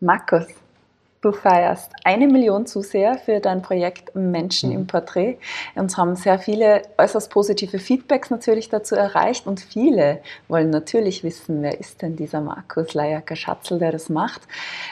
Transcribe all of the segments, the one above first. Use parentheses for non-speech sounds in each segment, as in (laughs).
Markus, du feierst eine Million Zuseher für dein Projekt Menschen im mhm. Porträt. Uns haben sehr viele äußerst positive Feedbacks natürlich dazu erreicht und viele wollen natürlich wissen, wer ist denn dieser Markus Leierker-Schatzel, der das macht.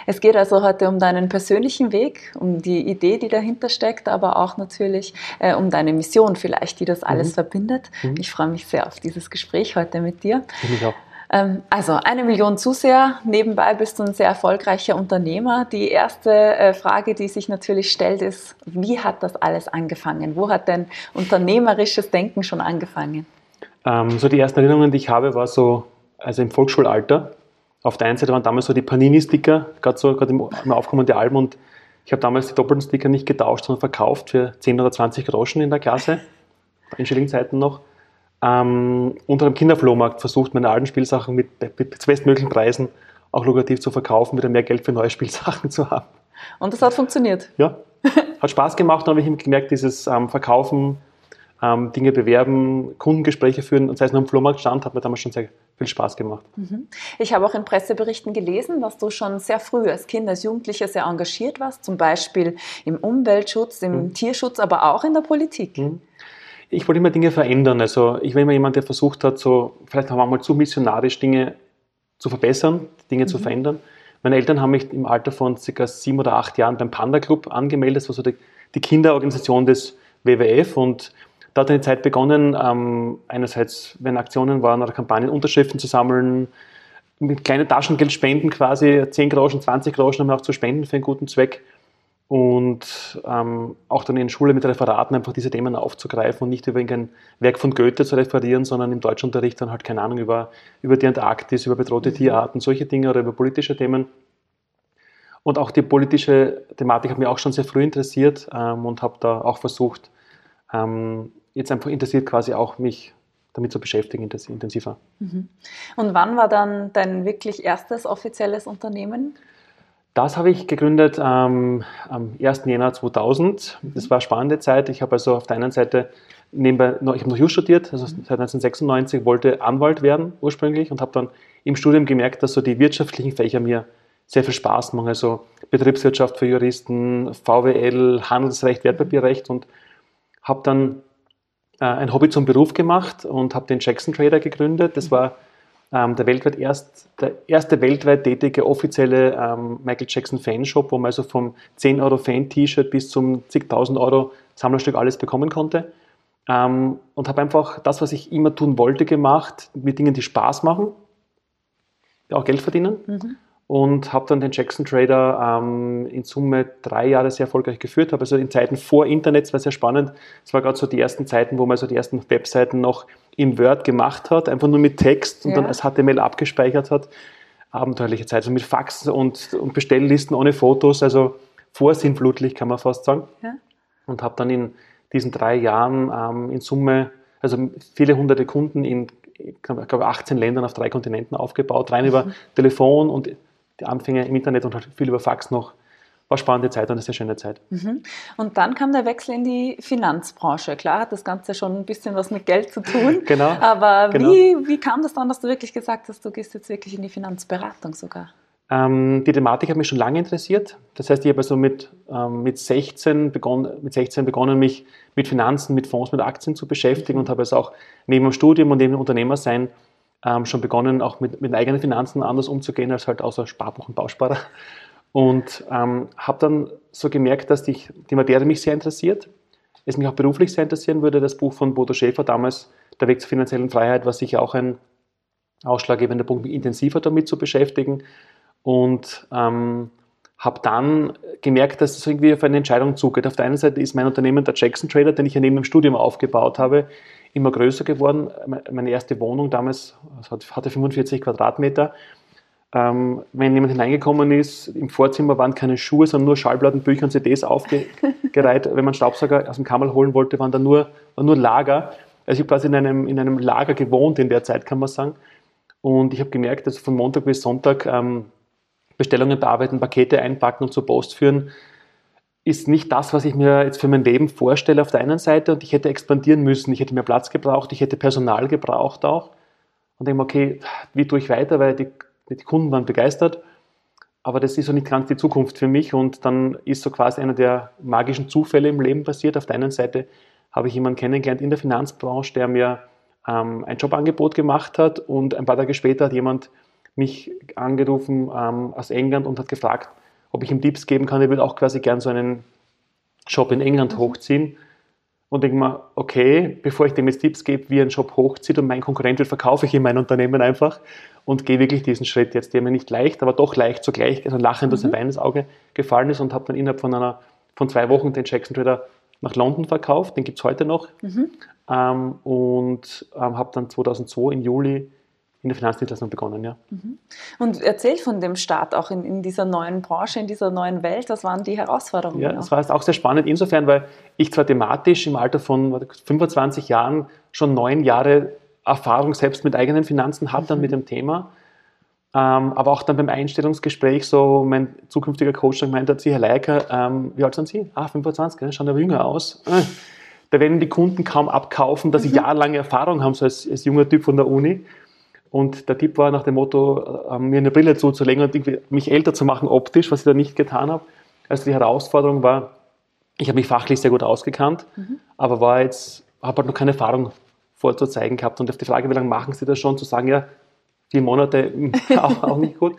Es geht also heute um deinen persönlichen Weg, um die Idee, die dahinter steckt, aber auch natürlich äh, um deine Mission vielleicht, die das alles mhm. verbindet. Mhm. Ich freue mich sehr auf dieses Gespräch heute mit dir. Ich auch. Ähm, also eine Million Zuseher, nebenbei bist du ein sehr erfolgreicher Unternehmer. Die erste äh, Frage, die sich natürlich stellt, ist, wie hat das alles angefangen? Wo hat dein unternehmerisches Denken schon angefangen? Ähm, so die ersten Erinnerungen, die ich habe, war so also im Volksschulalter. Auf der einen Seite waren damals so die Panini-Sticker, gerade so gerade im, im Aufkommen der Alben und ich habe damals die doppelten Sticker nicht getauscht, sondern verkauft für 10 oder 20 Groschen in der Klasse, in Schillingzeiten noch ähm, unter einem Kinderflohmarkt versucht, meine alten Spielsachen mit, mit bestmöglichen Preisen auch lukrativ zu verkaufen, wieder mehr Geld für neue (laughs) Spielsachen zu haben. Und das hat funktioniert? Ja, (laughs) hat Spaß gemacht. Dann habe ich gemerkt, dieses ähm, Verkaufen, ähm, Dinge bewerben, Kundengespräche führen, und sei es nur am Flohmarkt stand, hat mir damals schon sehr viel Spaß gemacht. Mhm. Ich habe auch in Presseberichten gelesen, dass du schon sehr früh als Kind, als Jugendlicher sehr engagiert warst, zum Beispiel im Umweltschutz, im mhm. Tierschutz, aber auch in der Politik. Mhm ich wollte immer Dinge verändern. Also ich war immer jemand, der versucht hat, so vielleicht haben wir mal zu missionarisch Dinge zu verbessern, Dinge mhm. zu verändern. Meine Eltern haben mich im Alter von circa sieben oder acht Jahren beim Panda Club angemeldet. Das war so die, die Kinderorganisation des WWF und da hat eine Zeit begonnen, ähm, einerseits, wenn Aktionen waren oder Kampagnen, Unterschriften zu sammeln, mit kleinen Taschengeldspenden quasi, 10 Groschen, 20 Groschen haben wir auch zu spenden für einen guten Zweck und ähm, auch dann in Schule mit Referaten einfach diese Themen aufzugreifen und nicht über irgendein Werk von Goethe zu referieren, sondern im Deutschunterricht dann halt, keine Ahnung, über, über die Antarktis, über bedrohte mhm. Tierarten, solche Dinge oder über politische Themen. Und auch die politische Thematik hat mich auch schon sehr früh interessiert ähm, und habe da auch versucht, ähm, jetzt einfach interessiert quasi auch mich damit zu beschäftigen intensiver. Mhm. Und wann war dann dein wirklich erstes offizielles Unternehmen? Das habe ich gegründet ähm, am 1. Jänner 2000. Das war eine spannende Zeit. Ich habe also auf der einen Seite nebenbei, noch, ich habe noch Jus studiert, also seit 1996, wollte Anwalt werden ursprünglich und habe dann im Studium gemerkt, dass so die wirtschaftlichen Fächer mir sehr viel Spaß machen. Also Betriebswirtschaft für Juristen, VWL, Handelsrecht, Wertpapierrecht und habe dann äh, ein Hobby zum Beruf gemacht und habe den Jackson Trader gegründet. Das war ähm, der, weltweit erst, der erste weltweit tätige offizielle ähm, Michael Jackson Fanshop, wo man also vom 10 Euro Fan-T-Shirt bis zum zigtausend Euro Sammlerstück alles bekommen konnte. Ähm, und habe einfach das, was ich immer tun wollte, gemacht, mit Dingen, die Spaß machen, die auch Geld verdienen. Mhm und habe dann den Jackson Trader ähm, in Summe drei Jahre sehr erfolgreich geführt. Habe also in Zeiten vor Internet, es war sehr spannend, es war gerade so die ersten Zeiten, wo man so die ersten Webseiten noch im Word gemacht hat, einfach nur mit Text und ja. dann als HTML abgespeichert hat. Abenteuerliche Zeit, so mit Faxen und, und Bestelllisten ohne Fotos, also vorsinnflutlich kann man fast sagen. Ja. Und habe dann in diesen drei Jahren ähm, in Summe, also viele hunderte Kunden in ich glaube, 18 Ländern auf drei Kontinenten aufgebaut, rein über mhm. Telefon und die Anfänge im Internet und halt viel über Fax noch. War spannende Zeit und eine sehr schöne Zeit. Mhm. Und dann kam der Wechsel in die Finanzbranche. Klar hat das Ganze schon ein bisschen was mit Geld zu tun. (laughs) genau. Aber genau. Wie, wie kam das dann, dass du wirklich gesagt hast, du gehst jetzt wirklich in die Finanzberatung sogar? Ähm, die Thematik hat mich schon lange interessiert. Das heißt, ich habe also mit, ähm, mit, 16 begonnen, mit 16 begonnen, mich mit Finanzen, mit Fonds, mit Aktien zu beschäftigen mhm. und habe also auch neben dem Studium und neben dem Unternehmersein ähm, schon begonnen, auch mit, mit eigenen Finanzen anders umzugehen als halt außer Sparbuch und Bausparer. Und ähm, habe dann so gemerkt, dass dich, die Materie mich sehr interessiert, es mich auch beruflich sehr interessieren würde. Das Buch von Bodo Schäfer damals, Der Weg zur finanziellen Freiheit, war sicher auch ein ausschlaggebender Punkt, mich intensiver damit zu beschäftigen. Und ähm, habe dann gemerkt, dass es irgendwie auf eine Entscheidung zugeht. Auf der einen Seite ist mein Unternehmen der Jackson Trader, den ich ja neben dem Studium aufgebaut habe, immer größer geworden. Meine erste Wohnung damals hatte 45 Quadratmeter. Ähm, wenn jemand hineingekommen ist, im Vorzimmer waren keine Schuhe, sondern nur Schallplatten, Bücher und CDs aufgereiht. (laughs) wenn man Staubsauger aus dem Kammerl holen wollte, waren da nur, war nur Lager. Also ich habe quasi in einem, in einem Lager gewohnt in der Zeit, kann man sagen. Und ich habe gemerkt, dass von Montag bis Sonntag ähm, Bestellungen bearbeiten, Pakete einpacken und zur Post führen, ist nicht das, was ich mir jetzt für mein Leben vorstelle auf der einen Seite und ich hätte expandieren müssen, ich hätte mehr Platz gebraucht, ich hätte Personal gebraucht auch und denke mir, okay, wie tue ich weiter, weil die, die Kunden waren begeistert, aber das ist so nicht ganz die Zukunft für mich und dann ist so quasi einer der magischen Zufälle im Leben passiert. Auf der einen Seite habe ich jemanden kennengelernt in der Finanzbranche, der mir ähm, ein Jobangebot gemacht hat und ein paar Tage später hat jemand mich angerufen ähm, aus England und hat gefragt, ob ich ihm Tipps geben kann. Er würde auch quasi gern so einen Job in England mhm. hochziehen. Und denke mir, okay, bevor ich dem jetzt Tipps gebe, wie er einen Job hochzieht und mein Konkurrent will, verkaufe ich ihm mein Unternehmen einfach und gehe wirklich diesen Schritt jetzt, der mir nicht leicht, aber doch leicht zugleich, also lachend aus mhm. ein Bein ins Auge gefallen ist und habe dann innerhalb von, einer, von zwei Wochen den Jackson Trader nach London verkauft, den gibt es heute noch. Mhm. Ähm, und ähm, habe dann 2002 im Juli in der Finanzdienstleistung begonnen, ja. Mhm. Und erzähl von dem Start auch in, in, dieser neuen Branche, in dieser neuen Welt. Was waren die Herausforderungen? Ja, es war auch sehr spannend insofern, weil ich zwar thematisch im Alter von 25 Jahren schon neun Jahre Erfahrung selbst mit eigenen Finanzen hatte mhm. mit dem Thema, ähm, aber auch dann beim Einstellungsgespräch so mein zukünftiger Coach dann gemeint hat, Sie, Herr Leiker, ähm, wie alt sind Sie? Ah, 25, ja, schauen ja jünger aus. Äh, da werden die Kunden kaum abkaufen, dass sie mhm. jahrelange Erfahrung haben, so als, als junger Typ von der Uni. Und der Tipp war nach dem Motto, äh, mir eine Brille zuzulegen und mich älter zu machen optisch, was ich da nicht getan habe. Also die Herausforderung war, ich habe mich fachlich sehr gut ausgekannt, mhm. aber war jetzt, habe halt noch keine Erfahrung vorzuzeigen gehabt. Und auf die Frage, wie lange machen Sie das schon, zu sagen, ja, vier Monate (laughs) auch, auch nicht gut.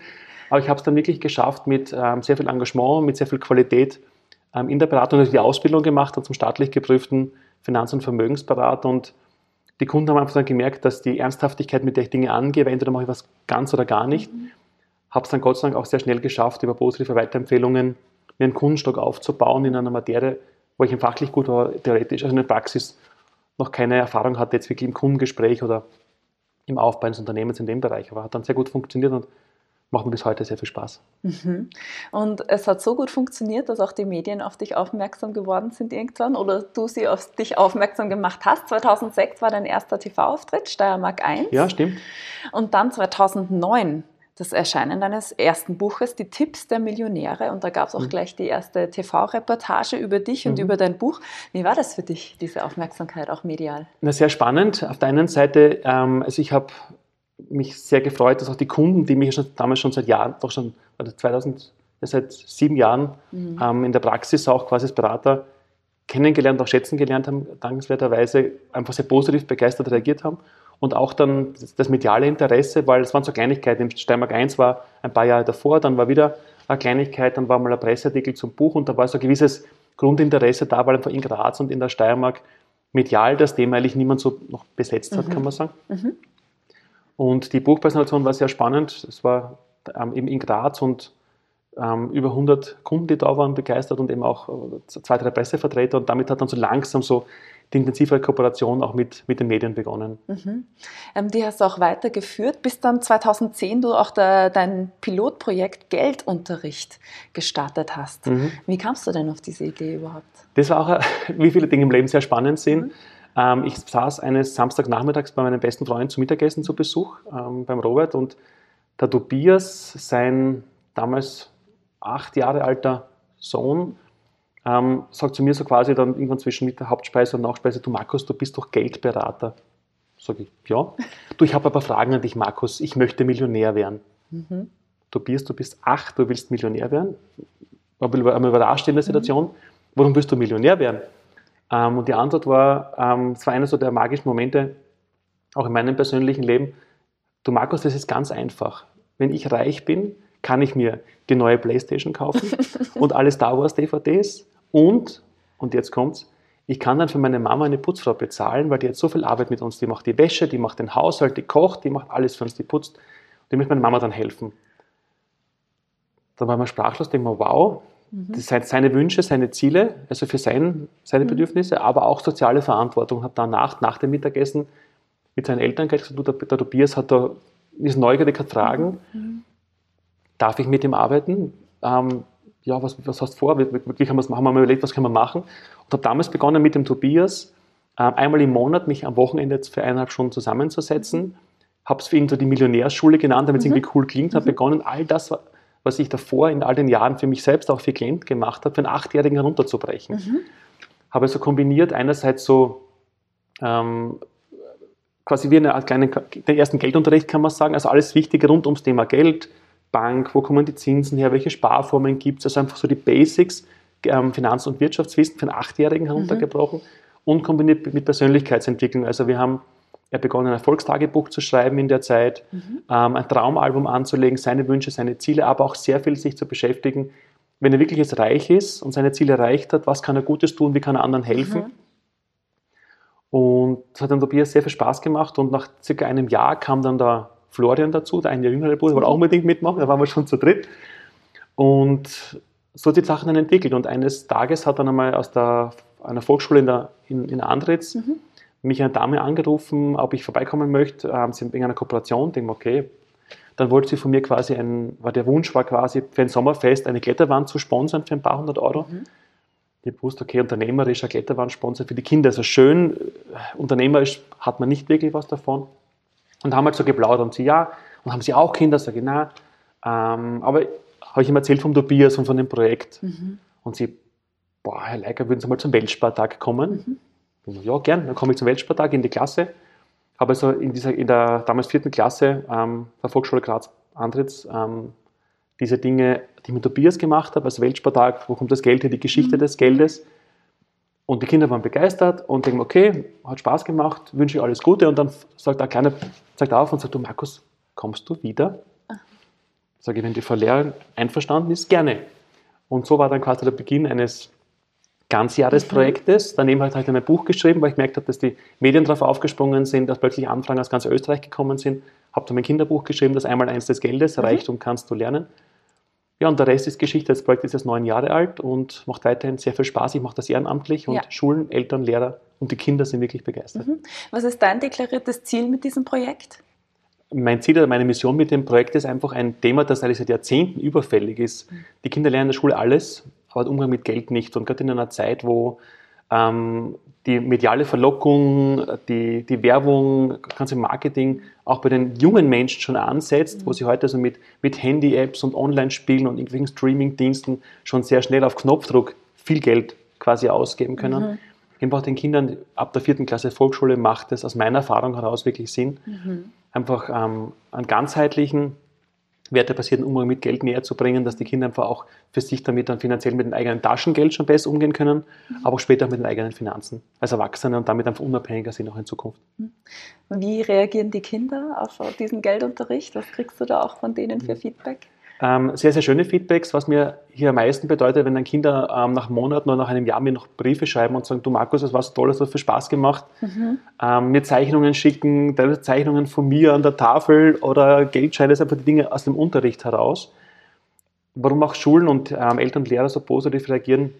Aber ich habe es dann wirklich geschafft, mit ähm, sehr viel Engagement, mit sehr viel Qualität ähm, in der Beratung, also die Ausbildung gemacht und zum staatlich geprüften Finanz- und Vermögensberater und die Kunden haben einfach dann gemerkt, dass die Ernsthaftigkeit, mit der ich Dinge angehe, weil entweder mache ich was ganz oder gar nicht, mhm. habe es dann Gott sei Dank auch sehr schnell geschafft, über positive Weiterempfehlungen mir einen Kundenstock aufzubauen in einer Materie, wo ich im fachlich gut war, theoretisch, also in der Praxis noch keine Erfahrung hatte, jetzt wirklich im Kundengespräch oder im Aufbau eines Unternehmens in dem Bereich. Aber hat dann sehr gut funktioniert und macht mir bis heute sehr viel Spaß. Mhm. Und es hat so gut funktioniert, dass auch die Medien auf dich aufmerksam geworden sind irgendwann oder du sie auf dich aufmerksam gemacht hast. 2006 war dein erster TV-Auftritt, Steiermark 1. Ja, stimmt. Und dann 2009 das Erscheinen deines ersten Buches, Die Tipps der Millionäre. Und da gab es auch mhm. gleich die erste TV-Reportage über dich und mhm. über dein Buch. Wie war das für dich, diese Aufmerksamkeit auch medial? Na, sehr spannend. Auf der einen Seite, ähm, also ich habe mich sehr gefreut, dass auch die Kunden, die mich schon, damals schon seit Jahren, doch schon 2000, seit sieben Jahren mhm. ähm, in der Praxis auch quasi als Berater kennengelernt, auch schätzen gelernt haben, dankenswerterweise einfach sehr positiv begeistert reagiert haben. Und auch dann das mediale Interesse, weil es waren so Kleinigkeiten. Im Steiermark 1 war ein paar Jahre davor, dann war wieder eine Kleinigkeit, dann war mal ein Presseartikel zum Buch und da war so ein gewisses Grundinteresse da, weil einfach in Graz und in der Steiermark medial das Thema eigentlich niemand so noch besetzt hat, mhm. kann man sagen. Mhm. Und die Buchpräsentation war sehr spannend. Es war ähm, eben in Graz und ähm, über 100 Kunden, die da waren, begeistert und eben auch äh, zwei, drei Pressevertreter. Und damit hat dann so langsam so die intensivere Kooperation auch mit, mit den Medien begonnen. Mhm. Ähm, die hast du auch weitergeführt, bis dann 2010 du auch der, dein Pilotprojekt Geldunterricht gestartet hast. Mhm. Wie kamst du denn auf diese Idee überhaupt? Das war auch, (laughs) wie viele Dinge im Leben sehr spannend sind. Mhm. Ähm, ich saß eines Samstagnachmittags bei meinem besten Freund zum Mittagessen zu Besuch ähm, beim Robert und der Tobias, sein damals acht Jahre alter Sohn, ähm, sagt zu mir so quasi dann irgendwann zwischen mit der Hauptspeise und Nachspeise, du Markus, du bist doch Geldberater. Sag ich, ja. Du, ich habe aber Fragen an dich, Markus, ich möchte Millionär werden. Mhm. Tobias, du bist acht, du willst Millionär werden. Aber einmal überrascht in der Situation, mhm. warum willst du Millionär werden? Ähm, und die Antwort war, ähm, es war einer so der magischen Momente, auch in meinem persönlichen Leben. Du Markus, das ist ganz einfach. Wenn ich reich bin, kann ich mir die neue Playstation kaufen (laughs) und alle Star Wars DVDs und, und jetzt kommt's, ich kann dann für meine Mama eine Putzfrau bezahlen, weil die hat so viel Arbeit mit uns. Die macht die Wäsche, die macht den Haushalt, die kocht, die macht alles für uns, die putzt. Und die möchte meine Mama dann helfen. Da war man sprachlos, denkt man, wow. Das sind seine Wünsche, seine Ziele, also für sein, seine mhm. Bedürfnisse, aber auch soziale Verantwortung. Hat danach, nach dem Mittagessen, mit seinen Eltern gesagt, du, der, der Tobias hat da, ist neugierig, hat Fragen. Mhm. Darf ich mit ihm arbeiten? Ähm, ja, was, was hast du vor? Man das machen? Haben wir überlegt, was können wir machen? Und habe damals begonnen mit dem Tobias, äh, einmal im Monat mich am Wochenende für eineinhalb Stunden zusammenzusetzen. Habe es für ihn so die Millionärsschule genannt, damit es mhm. irgendwie cool klingt. Habe mhm. begonnen, all das was ich davor in all den Jahren für mich selbst auch für Klient gemacht habe, für einen Achtjährigen herunterzubrechen. Mhm. Habe also kombiniert einerseits so ähm, quasi wie eine kleine, den ersten Geldunterricht kann man sagen, also alles Wichtige rund ums Thema Geld, Bank, wo kommen die Zinsen her, welche Sparformen gibt es, also einfach so die Basics, ähm, Finanz- und Wirtschaftswissen für einen Achtjährigen heruntergebrochen mhm. und kombiniert mit Persönlichkeitsentwicklung. Also wir haben er begonnen, ein Erfolgstagebuch zu schreiben in der Zeit, mhm. ähm, ein Traumalbum anzulegen, seine Wünsche, seine Ziele, aber auch sehr viel sich zu beschäftigen, wenn er wirklich jetzt reich ist und seine Ziele erreicht hat, was kann er Gutes tun, wie kann er anderen helfen. Mhm. Und das hat dann Tobias sehr viel Spaß gemacht und nach circa einem Jahr kam dann der Florian dazu, der ein Jahr jüngere Bruder, wollte auch unbedingt mitmachen, da waren wir schon zu dritt. Und so hat sich die Sache dann entwickelt. Und eines Tages hat dann einmal aus der, einer Volksschule in, der, in, in Andritz mhm. Mich eine Dame angerufen, ob ich vorbeikommen möchte. Ähm, sie haben wegen einer Kooperation, denke okay. Dann wollte sie von mir quasi ein, war der Wunsch war quasi für ein Sommerfest eine Kletterwand zu sponsern für ein paar hundert Euro. Mhm. Ich wusste, okay, unternehmerischer Kletterwandsponsor für die Kinder, also schön, äh, unternehmerisch hat man nicht wirklich was davon. Und haben halt so geplaudert und sie, ja, und haben sie auch Kinder, sage ich, na, ähm, aber habe ich ihm erzählt vom Tobias und von dem Projekt. Mhm. Und sie, boah, Herr Leiker, würden Sie mal zum Weltspartag kommen? Mhm. Ja, gern, dann komme ich zum Weltspartag in die Klasse. Habe also in, dieser, in der damals vierten Klasse ähm, der Volksschule Graz Antritts ähm, diese Dinge, die ich mit Tobias gemacht habe, also Weltspartag, wo kommt das Geld her, die Geschichte mhm. des Geldes. Und die Kinder waren begeistert und denken, okay, hat Spaß gemacht, wünsche ich alles Gute. Und dann sagt der Kleine, sagt auf und sagt, du Markus, kommst du wieder? Sage ich, wenn die Frau Lehrerin einverstanden ist, gerne. Und so war dann quasi der Beginn eines Ganzjahresprojektes. Mhm. Daneben habe ich halt ein Buch geschrieben, weil ich gemerkt habe, dass die Medien darauf aufgesprungen sind, dass plötzlich Anfragen aus ganz Österreich gekommen sind. Habe dann mein Kinderbuch geschrieben, das einmal eins des Geldes, mhm. Reichtum kannst du lernen. Ja, und der Rest ist Geschichte. Das Projekt ist jetzt neun Jahre alt und macht weiterhin sehr viel Spaß. Ich mache das ehrenamtlich und ja. Schulen, Eltern, Lehrer und die Kinder sind wirklich begeistert. Mhm. Was ist dein deklariertes Ziel mit diesem Projekt? Mein Ziel oder meine Mission mit dem Projekt ist einfach ein Thema, das eigentlich seit Jahrzehnten überfällig ist. Mhm. Die Kinder lernen in der Schule alles, aber der Umgang mit Geld nicht. Und gerade in einer Zeit, wo ähm, die mediale Verlockung, die, die Werbung, ganze Marketing auch bei den jungen Menschen schon ansetzt, wo sie heute also mit, mit Handy-Apps und Online-Spielen und irgendwelchen Streaming-Diensten schon sehr schnell auf Knopfdruck viel Geld quasi ausgeben können. Mhm. Einfach den Kindern ab der vierten Klasse Volksschule macht es aus meiner Erfahrung heraus wirklich Sinn, mhm. einfach ähm, einen ganzheitlichen, wertebasierten Umgang mit Geld näher zu bringen, dass die Kinder einfach auch für sich damit dann finanziell mit dem eigenen Taschengeld schon besser umgehen können, mhm. aber auch später auch mit den eigenen Finanzen als Erwachsene und damit einfach unabhängiger sind auch in Zukunft. Mhm. Wie reagieren die Kinder auf diesen Geldunterricht? Was kriegst du da auch von denen für mhm. Feedback? Ähm, sehr, sehr schöne Feedbacks, was mir hier am meisten bedeutet, wenn dann Kinder ähm, nach Monaten oder nach einem Jahr mir noch Briefe schreiben und sagen, du Markus, das war so toll, das hat viel Spaß gemacht, mhm. ähm, mir Zeichnungen schicken, Zeichnungen von mir an der Tafel oder Geldscheine, das sind einfach die Dinge aus dem Unterricht heraus. Warum auch Schulen und ähm, Eltern und Lehrer so positiv reagieren?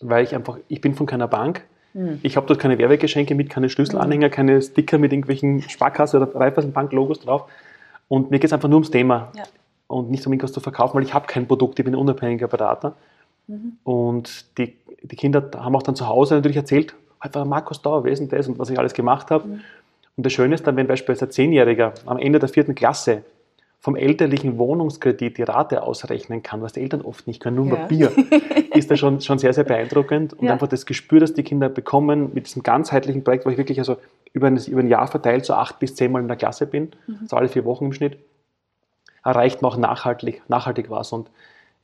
Weil ich einfach, ich bin von keiner Bank, mhm. ich habe dort keine Werbegeschenke mit, keine Schlüsselanhänger, mhm. keine Sticker mit irgendwelchen Sparkasse oder Raiffeisenbank-Logos drauf. Und mir geht es einfach nur ums Thema. Ja und nicht um irgendwas zu verkaufen, weil ich habe kein Produkt, ich bin ein unabhängiger Berater. Mhm. Und die, die Kinder haben auch dann zu Hause natürlich erzählt, halt war Markus da, wer ist denn das und was ich alles gemacht habe. Mhm. Und das Schöne ist dann, wenn beispielsweise ein Zehnjähriger am Ende der vierten Klasse vom elterlichen Wohnungskredit die Rate ausrechnen kann, was die Eltern oft nicht können, nur ja. Papier, (laughs) ist das schon, schon sehr, sehr beeindruckend. Und ja. einfach das Gespür, das die Kinder bekommen mit diesem ganzheitlichen Projekt, wo ich wirklich also über ein, über ein Jahr verteilt so acht bis zehnmal in der Klasse bin, mhm. so alle vier Wochen im Schnitt, erreicht man auch nachhaltig, nachhaltig was. Und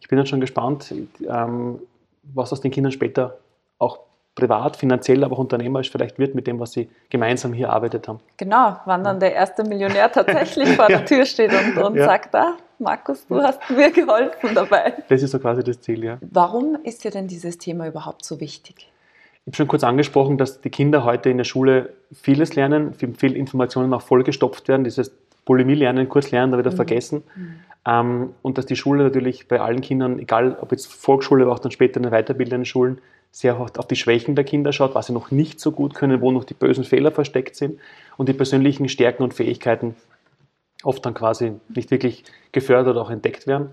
ich bin dann schon gespannt, ähm, was aus den Kindern später auch privat, finanziell, aber auch unternehmerisch vielleicht wird mit dem, was sie gemeinsam hier erarbeitet haben. Genau, wann dann der erste Millionär (laughs) tatsächlich vor der Tür steht und, und ja. sagt, ah, Markus, du hast mir geholfen dabei. Das ist so quasi das Ziel, ja. Warum ist dir denn dieses Thema überhaupt so wichtig? Ich habe schon kurz angesprochen, dass die Kinder heute in der Schule vieles lernen, viel Informationen auch vollgestopft werden. Dieses Bulimie lernen, kurz lernen, dann wieder mhm. vergessen. Mhm. Ähm, und dass die Schule natürlich bei allen Kindern, egal ob jetzt Volksschule, aber auch dann später in den weiterbildenden Schulen, sehr auf die Schwächen der Kinder schaut, was sie noch nicht so gut können, wo noch die bösen Fehler versteckt sind und die persönlichen Stärken und Fähigkeiten oft dann quasi nicht wirklich gefördert oder auch entdeckt werden.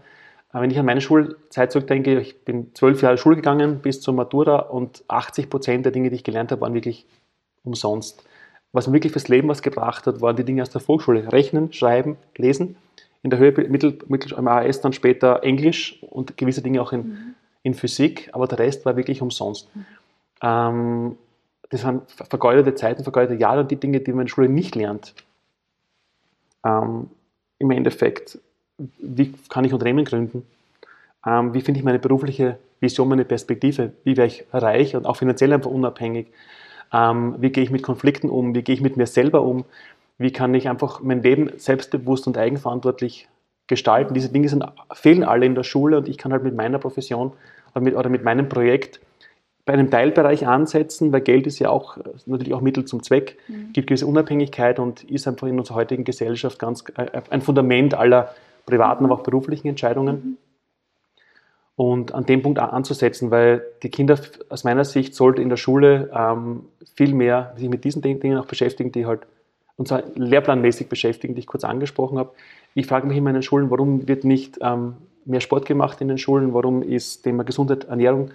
Aber wenn ich an meine Schulzeit zurückdenke, ich bin zwölf Jahre Schule gegangen bis zur Matura und 80 Prozent der Dinge, die ich gelernt habe, waren wirklich umsonst was mir wirklich fürs Leben was gebracht hat, waren die Dinge aus der Volksschule. Rechnen, Schreiben, Lesen. In der Höhe Mittel, Mittel am AS dann später Englisch und gewisse Dinge auch in, mhm. in Physik, aber der Rest war wirklich umsonst. Mhm. Ähm, das waren vergeudete Zeiten, vergeudete Jahre und die Dinge, die man in der Schule nicht lernt. Ähm, Im Endeffekt wie kann ich Unternehmen gründen, ähm, wie finde ich meine berufliche Vision, meine Perspektive, wie werde ich reich und auch finanziell einfach unabhängig, ähm, wie gehe ich mit Konflikten um, wie gehe ich mit mir selber um, wie kann ich einfach mein Leben selbstbewusst und eigenverantwortlich gestalten. Diese Dinge sind, fehlen alle in der Schule und ich kann halt mit meiner Profession oder mit, oder mit meinem Projekt bei einem Teilbereich ansetzen, weil Geld ist ja auch natürlich auch Mittel zum Zweck, mhm. gibt gewisse Unabhängigkeit und ist einfach in unserer heutigen Gesellschaft ganz äh, ein Fundament aller privaten, aber auch beruflichen Entscheidungen. Mhm. Und an dem Punkt anzusetzen, weil die Kinder aus meiner Sicht sollten in der Schule ähm, viel mehr sich mit diesen Dingen auch beschäftigen, die halt und zwar lehrplanmäßig beschäftigen, die ich kurz angesprochen habe. Ich frage mich in den Schulen, warum wird nicht ähm, mehr Sport gemacht in den Schulen, warum ist Thema Gesundheit, Ernährung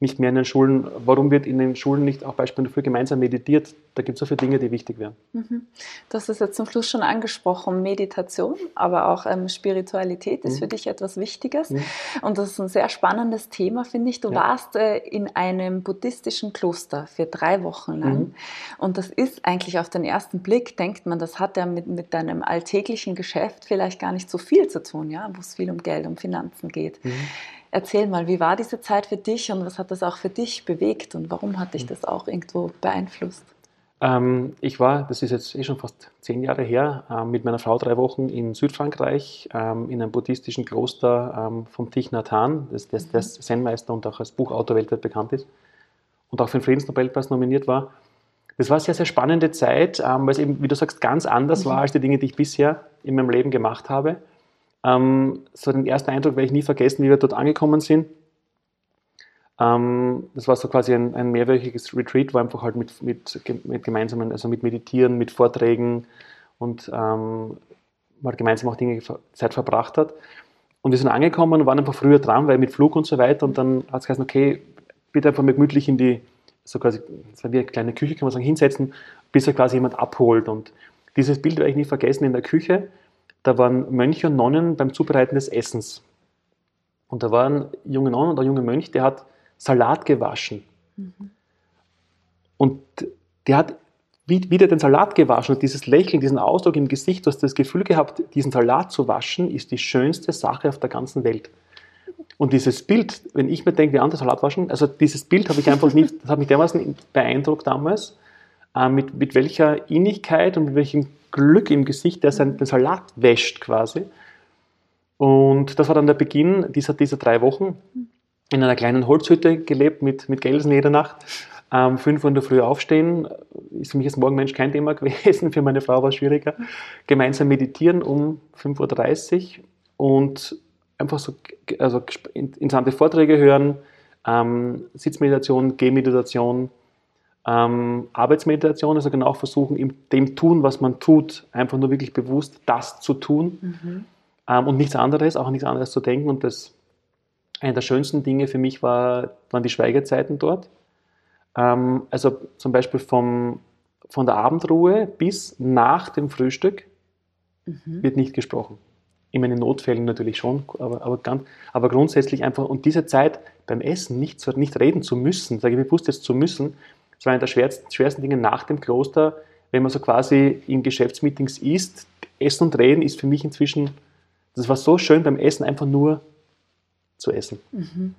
nicht mehr in den Schulen. Warum wird in den Schulen nicht auch beispielsweise dafür gemeinsam meditiert? Da gibt es so viele Dinge, die wichtig wären. Mhm. Hast es jetzt zum Schluss schon angesprochen, Meditation, aber auch ähm, Spiritualität ist mhm. für dich etwas Wichtiges. Mhm. Und das ist ein sehr spannendes Thema, finde ich. Du ja. warst äh, in einem buddhistischen Kloster für drei Wochen lang. Mhm. Und das ist eigentlich auf den ersten Blick, denkt man, das hat ja mit, mit deinem alltäglichen Geschäft vielleicht gar nicht so viel zu tun, ja, wo es viel um Geld, um Finanzen geht. Mhm. Erzähl mal, wie war diese Zeit für dich und was hat das auch für dich bewegt und warum hat dich hm. das auch irgendwo beeinflusst? Ähm, ich war, das ist jetzt eh schon fast zehn Jahre her, äh, mit meiner Frau drei Wochen in Südfrankreich ähm, in einem buddhistischen Kloster ähm, von Thich Nhat Hanh, das, das, das mhm. Zen-Meister und auch als Buchautor weltweit bekannt ist und auch für den Friedensnobelpreis nominiert war. Das war eine sehr, sehr spannende Zeit, ähm, weil es eben, wie du sagst, ganz anders mhm. war als die Dinge, die ich bisher in meinem Leben gemacht habe. Ähm, so den ersten Eindruck werde ich nie vergessen, wie wir dort angekommen sind. Ähm, das war so quasi ein, ein mehrwöchiges Retreat, wo einfach halt mit, mit, mit gemeinsamen, also mit Meditieren, mit Vorträgen und ähm, man gemeinsam auch Dinge Zeit verbracht hat. Und wir sind angekommen und waren einfach früher dran, weil mit Flug und so weiter. Und dann hat es gesagt, okay, bitte einfach mal gemütlich in die, so quasi, war wie eine kleine Küche, kann man sagen, hinsetzen, bis er quasi jemand abholt. Und dieses Bild werde ich nie vergessen in der Küche da waren Mönche und Nonnen beim Zubereiten des Essens. Und da war ein junger Nonne und ein junger Mönch, der hat Salat gewaschen. Mhm. Und der hat wieder den Salat gewaschen und dieses Lächeln, diesen Ausdruck im Gesicht, du hast das Gefühl gehabt, diesen Salat zu waschen, ist die schönste Sache auf der ganzen Welt. Und dieses Bild, wenn ich mir denke, wie andere Salat waschen, also dieses Bild habe ich einfach nicht, das hat mich dermaßen beeindruckt damals, äh, mit, mit welcher Innigkeit und mit welchem Glück im Gesicht, der seinen Salat wäscht quasi. Und das war dann der Beginn dieser, dieser drei Wochen. In einer kleinen Holzhütte gelebt mit, mit Gelsen jede Nacht. Ähm, fünf Uhr in der Früh aufstehen, ist für mich als Morgenmensch kein Thema (laughs) gewesen, für meine Frau war es schwieriger. Gemeinsam meditieren um 5.30 Uhr und einfach so also interessante Vorträge hören, ähm, Sitzmeditation, Gehmeditation, ähm, Arbeitsmeditation, also genau versuchen, in dem Tun, was man tut, einfach nur wirklich bewusst das zu tun mhm. ähm, und nichts anderes, auch nichts anderes zu denken. Und das eine der schönsten Dinge für mich war, waren die Schweigezeiten dort. Ähm, also zum Beispiel vom, von der Abendruhe bis nach dem Frühstück mhm. wird nicht gesprochen. In meinen Notfällen natürlich schon, aber, aber, ganz, aber grundsätzlich einfach, und diese Zeit beim Essen nicht, zu, nicht reden zu müssen, sage ich bewusst jetzt zu müssen, das war eine der schwersten, schwersten Dinge nach dem Kloster, wenn man so quasi in Geschäftsmeetings isst. Essen und Reden ist für mich inzwischen, das war so schön beim Essen, einfach nur zu essen. Mhm.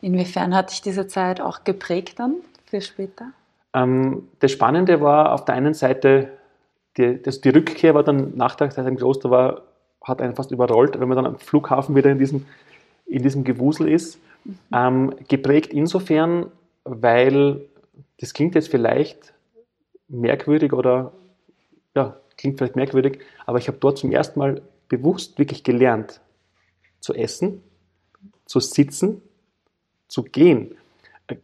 Inwiefern hat dich diese Zeit auch geprägt dann für später? Ähm, das Spannende war auf der einen Seite, die, das, die Rückkehr war dann nach der Zeit im Kloster war, hat einen fast überrollt, wenn man dann am Flughafen wieder in diesem, in diesem Gewusel ist. Mhm. Ähm, geprägt insofern, weil das klingt jetzt vielleicht merkwürdig oder ja, klingt vielleicht merkwürdig, aber ich habe dort zum ersten Mal bewusst wirklich gelernt zu essen, zu sitzen, zu gehen.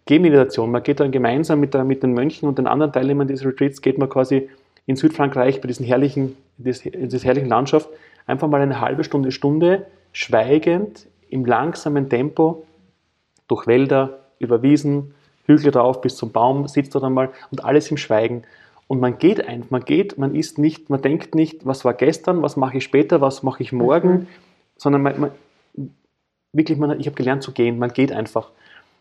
Gehmeditation, man geht dann gemeinsam mit, der, mit den Mönchen und den anderen Teilnehmern dieses Retreats, geht man quasi in Südfrankreich bei diesen herrlichen, in dieser herrlichen Landschaft einfach mal eine halbe Stunde, Stunde schweigend im langsamen Tempo durch Wälder, über Wiesen, Hügel drauf bis zum Baum, sitzt dort einmal und alles im Schweigen. Und man geht einfach, man geht, man ist nicht, man denkt nicht, was war gestern, was mache ich später, was mache ich morgen, mhm. sondern man, man, wirklich, man, ich habe gelernt zu gehen, man geht einfach.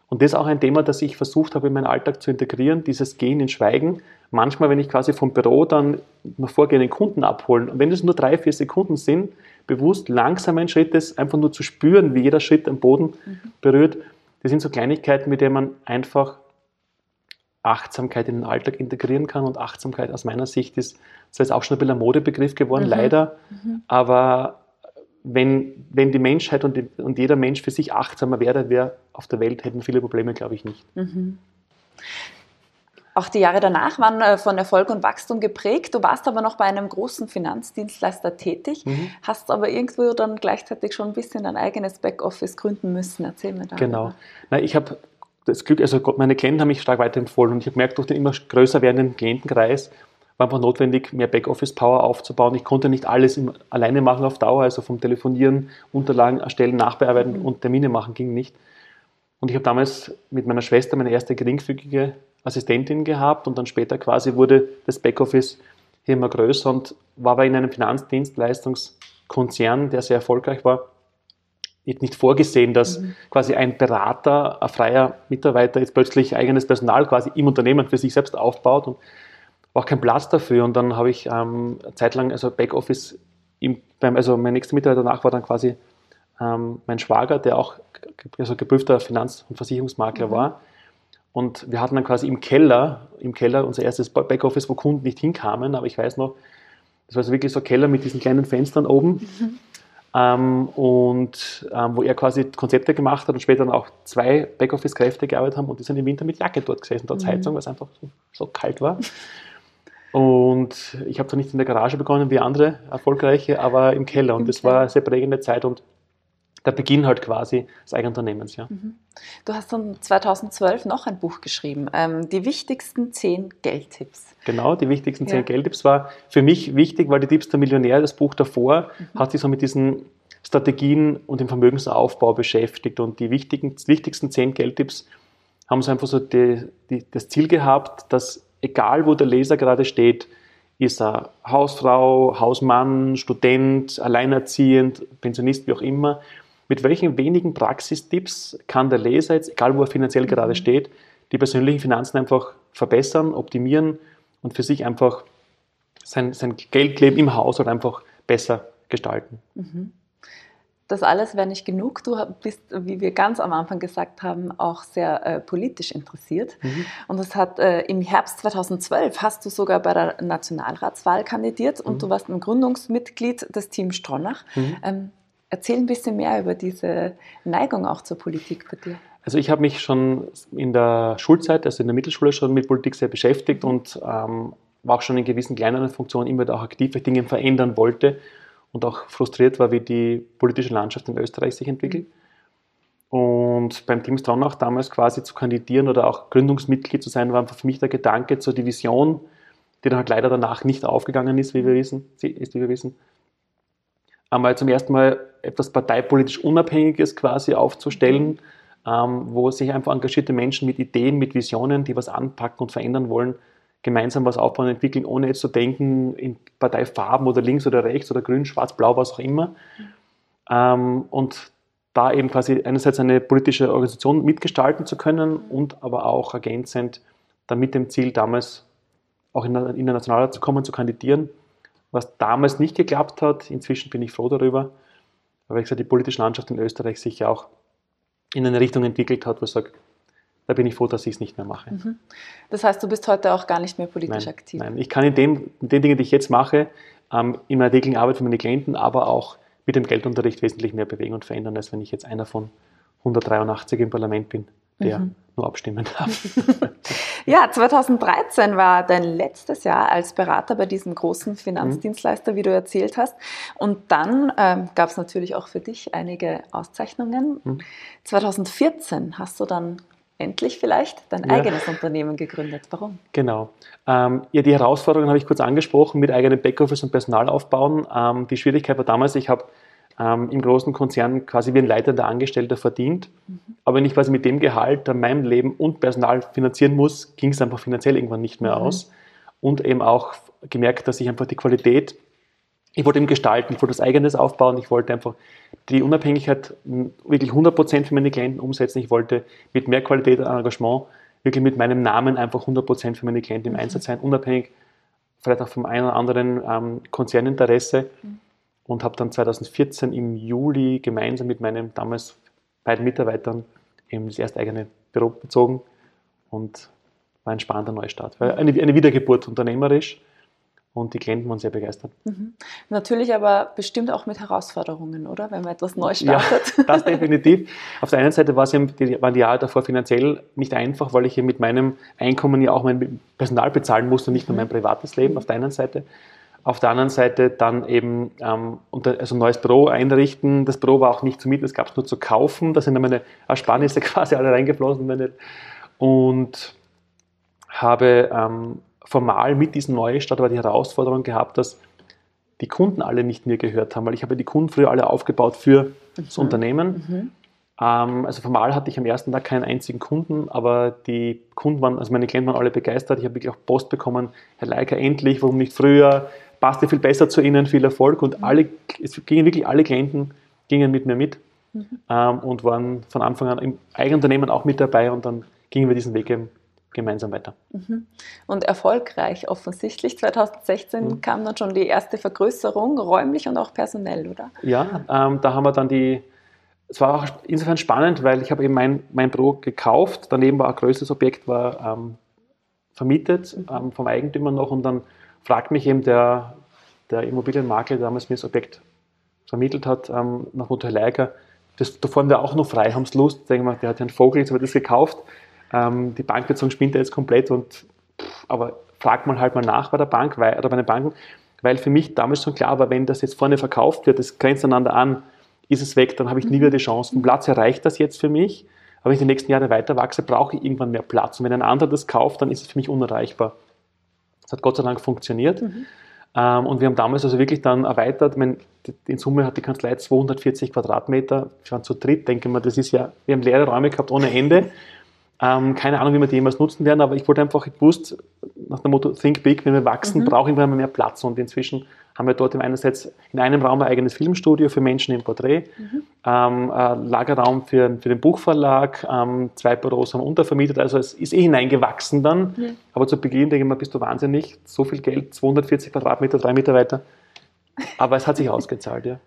Und das ist auch ein Thema, das ich versucht habe, in meinen Alltag zu integrieren, dieses Gehen in Schweigen. Manchmal, wenn ich quasi vom Büro dann mal vorgehe, den Kunden abholen, und wenn es nur drei, vier Sekunden sind, bewusst langsamen Schrittes, einfach nur zu spüren, wie jeder Schritt am Boden mhm. berührt. Das sind so Kleinigkeiten, mit denen man einfach Achtsamkeit in den Alltag integrieren kann. Und Achtsamkeit aus meiner Sicht ist, das ist auch schon ein bisschen ein Modebegriff geworden, mhm. leider. Mhm. Aber wenn, wenn die Menschheit und, die, und jeder Mensch für sich achtsamer wäre, wäre auf der Welt, hätten viele Probleme, glaube ich, nicht. Mhm. Auch die Jahre danach waren äh, von Erfolg und Wachstum geprägt. Du warst aber noch bei einem großen Finanzdienstleister tätig, mhm. hast aber irgendwo dann gleichzeitig schon ein bisschen dein eigenes Backoffice gründen müssen. Erzähl mir da. Genau. Na, ich habe das Glück, also meine Klienten haben mich stark weiterempfohlen und ich habe gemerkt, durch den immer größer werdenden Klientenkreis war einfach notwendig, mehr Backoffice-Power aufzubauen. Ich konnte nicht alles alleine machen auf Dauer, also vom Telefonieren, Unterlagen erstellen, nachbearbeiten mhm. und Termine machen ging nicht. Und ich habe damals mit meiner Schwester meine erste geringfügige Assistentin gehabt und dann später quasi wurde das Backoffice hier immer größer und war aber in einem Finanzdienstleistungskonzern, der sehr erfolgreich war, nicht vorgesehen, dass mhm. quasi ein Berater, ein freier Mitarbeiter jetzt plötzlich eigenes Personal quasi im Unternehmen für sich selbst aufbaut und war auch kein Platz dafür. Und dann habe ich ähm, eine Zeit lang, also Backoffice, im, beim, also mein nächster Mitarbeiter danach war dann quasi ähm, mein Schwager, der auch also geprüfter Finanz- und Versicherungsmakler mhm. war. Und wir hatten dann quasi im Keller, im Keller unser erstes Backoffice, wo Kunden nicht hinkamen, aber ich weiß noch, das war so wirklich so ein Keller mit diesen kleinen Fenstern oben. Mhm. Ähm, und ähm, wo er quasi Konzepte gemacht hat und später dann auch zwei Backoffice-Kräfte gearbeitet haben und die sind im Winter mit Jacke dort gesessen, dort mhm. Heizung, weil es einfach so, so, kalt war. Und ich habe zwar nicht in der Garage begonnen wie andere erfolgreiche, aber im Keller und das war eine sehr prägende Zeit und der Beginn halt quasi des Eigenunternehmens. Ja. Mhm. Du hast dann 2012 noch ein Buch geschrieben, ähm, die wichtigsten zehn Geldtipps. Genau, die wichtigsten zehn ja. Geldtipps war für mich wichtig, weil die Tipps der Millionär, das Buch davor, mhm. hat sich so mit diesen Strategien und dem Vermögensaufbau beschäftigt und die wichtigen, wichtigsten zehn Geldtipps haben so einfach so die, die, das Ziel gehabt, dass egal wo der Leser gerade steht, ist er Hausfrau, Hausmann, Student, alleinerziehend, Pensionist, wie auch immer, mit welchen wenigen Praxistipps kann der Leser jetzt, egal wo er finanziell gerade mhm. steht, die persönlichen Finanzen einfach verbessern, optimieren und für sich einfach sein, sein Geldleben im Haushalt einfach besser gestalten. Mhm. Das alles wäre nicht genug. Du bist, wie wir ganz am Anfang gesagt haben, auch sehr äh, politisch interessiert. Mhm. Und das hat äh, im Herbst 2012 hast du sogar bei der Nationalratswahl kandidiert und mhm. du warst ein Gründungsmitglied des Team Stronach. Mhm. Ähm, Erzähl ein bisschen mehr über diese Neigung auch zur Politik bei dir. Also ich habe mich schon in der Schulzeit, also in der Mittelschule schon mit Politik sehr beschäftigt und ähm, war auch schon in gewissen kleineren Funktionen immer auch aktiv, weil ich Dinge verändern wollte und auch frustriert war, wie die politische Landschaft in Österreich sich entwickelt. Und beim Team Straunach damals quasi zu kandidieren oder auch Gründungsmitglied zu sein, war für mich der Gedanke zur Division, die dann halt leider danach nicht aufgegangen ist, wie wir wissen, ist, wie wir wissen einmal zum ersten Mal etwas parteipolitisch Unabhängiges quasi aufzustellen, ähm, wo sich einfach engagierte Menschen mit Ideen, mit Visionen, die was anpacken und verändern wollen, gemeinsam was aufbauen und entwickeln, ohne jetzt zu denken in Parteifarben oder links oder rechts oder grün, schwarz, blau, was auch immer. Ähm, und da eben quasi einerseits eine politische Organisation mitgestalten zu können und aber auch ergänzend dann mit dem Ziel, damals auch in der, in der Nationalrat zu kommen, zu kandidieren was damals nicht geklappt hat. Inzwischen bin ich froh darüber, weil ich gesagt, die politische Landschaft in Österreich sich auch in eine Richtung entwickelt hat, wo ich sage, da bin ich froh, dass ich es nicht mehr mache. Mhm. Das heißt, du bist heute auch gar nicht mehr politisch nein, aktiv? Nein, ich kann in, dem, in den Dingen, die ich jetzt mache, ähm, in meiner täglichen Arbeit für meine Klienten, aber auch mit dem Geldunterricht wesentlich mehr bewegen und verändern, als wenn ich jetzt einer von 183 im Parlament bin, der mhm. nur abstimmen darf. (laughs) Ja, 2013 war dein letztes Jahr als Berater bei diesem großen Finanzdienstleister, wie du erzählt hast. Und dann ähm, gab es natürlich auch für dich einige Auszeichnungen. Mhm. 2014 hast du dann endlich vielleicht dein ja. eigenes Unternehmen gegründet. Warum? Genau. Ähm, ja, die Herausforderungen habe ich kurz angesprochen mit eigenem Backoffice und Personal aufbauen. Ähm, die Schwierigkeit war damals, ich habe ähm, im großen Konzern quasi wie ein leitender Angestellter verdient. Mhm. Aber wenn ich quasi mit dem Gehalt an meinem Leben und Personal finanzieren muss, ging es einfach finanziell irgendwann nicht mehr mhm. aus. Und eben auch gemerkt, dass ich einfach die Qualität, ich wollte eben gestalten, ich wollte das eigenes aufbauen, ich wollte einfach die Unabhängigkeit wirklich 100% für meine Klienten umsetzen. Ich wollte mit mehr Qualität und Engagement wirklich mit meinem Namen einfach 100% für meine Klienten im mhm. Einsatz sein, unabhängig vielleicht auch vom einen oder anderen ähm, Konzerninteresse. Mhm und habe dann 2014 im Juli gemeinsam mit meinen damals beiden Mitarbeitern eben das erste eigene Büro bezogen und war ein spannender Neustart. War eine, eine Wiedergeburt unternehmerisch und die Klienten waren sehr begeistert. Mhm. Natürlich aber bestimmt auch mit Herausforderungen, oder? Wenn man etwas neu startet. Ja, (laughs) das definitiv. Auf der einen Seite war es die, waren die Jahre davor finanziell nicht einfach, weil ich hier mit meinem Einkommen ja auch mein Personal bezahlen musste und nicht nur mein mhm. privates Leben auf der einen Seite. Auf der anderen Seite dann eben ähm, also ein neues Büro einrichten. Das Büro war auch nicht zu mieten, es gab es nur zu kaufen. Da sind dann meine Ersparnisse (laughs) quasi alle reingeflossen. Und habe ähm, formal mit diesem Neustart aber die Herausforderung gehabt, dass die Kunden alle nicht mir gehört haben, weil ich habe die Kunden früher alle aufgebaut für mhm. das Unternehmen. Mhm. Ähm, also formal hatte ich am ersten Tag keinen einzigen Kunden, aber die Kunden waren, also meine Klienten waren alle begeistert. Ich habe wirklich auch Post bekommen, Herr Leiker, endlich, warum nicht früher? Passt ja viel besser zu Ihnen, viel Erfolg. Und mhm. alle, es gingen wirklich alle Klienten gingen mit mir mit mhm. ähm, und waren von Anfang an im Eigenunternehmen auch mit dabei und dann gingen wir diesen Weg eben gemeinsam weiter. Mhm. Und erfolgreich offensichtlich. 2016 mhm. kam dann schon die erste Vergrößerung, räumlich und auch personell, oder? Ja, ähm, da haben wir dann die, es war auch insofern spannend, weil ich habe eben mein, mein Büro gekauft, daneben war ein größeres Objekt, war ähm, vermietet mhm. ähm, vom Eigentümer noch und dann fragt mich eben der, der Immobilienmakler, der damals mir das Objekt vermittelt hat, ähm, nach Motto Leiger, das, da fahren wir auch noch frei, haben es Lust, denken wir, der hat ja einen Vogel, jetzt haben wir das gekauft, ähm, die Bankbeziehung spinnt jetzt komplett und pff, aber fragt man halt mal nach bei der Bank weil, oder bei den Banken, weil für mich damals schon klar war, wenn das jetzt vorne verkauft wird, das grenzt einander an, ist es weg, dann habe ich nie wieder die Chance. Vom Platz her reicht das jetzt für mich, aber wenn ich die nächsten Jahre weiter wachse, brauche ich irgendwann mehr Platz. Und wenn ein anderer das kauft, dann ist es für mich unerreichbar. Hat Gott sei Dank funktioniert. Mhm. Ähm, und wir haben damals also wirklich dann erweitert. Meine, in Summe hat die Kanzlei 240 Quadratmeter. Wir waren zu dritt, denke ich mal, das ist ja, wir haben leere Räume gehabt ohne Ende. Ähm, keine Ahnung, wie wir die jemals nutzen werden, aber ich wollte einfach gewusst, nach dem Motto Think Big, wenn wir wachsen, mhm. brauchen wir mehr Platz. Und inzwischen haben wir dort im einerseits in einem Raum ein eigenes Filmstudio für Menschen im Porträt, mhm. ähm, Lagerraum für, für den Buchverlag, ähm, zwei Büros haben untervermietet, also es ist eh hineingewachsen dann. Mhm. Aber zu Beginn denke ich mal, bist du wahnsinnig, so viel Geld, 240 Quadratmeter, drei Mitarbeiter. Aber es hat sich (laughs) ausgezahlt, ja.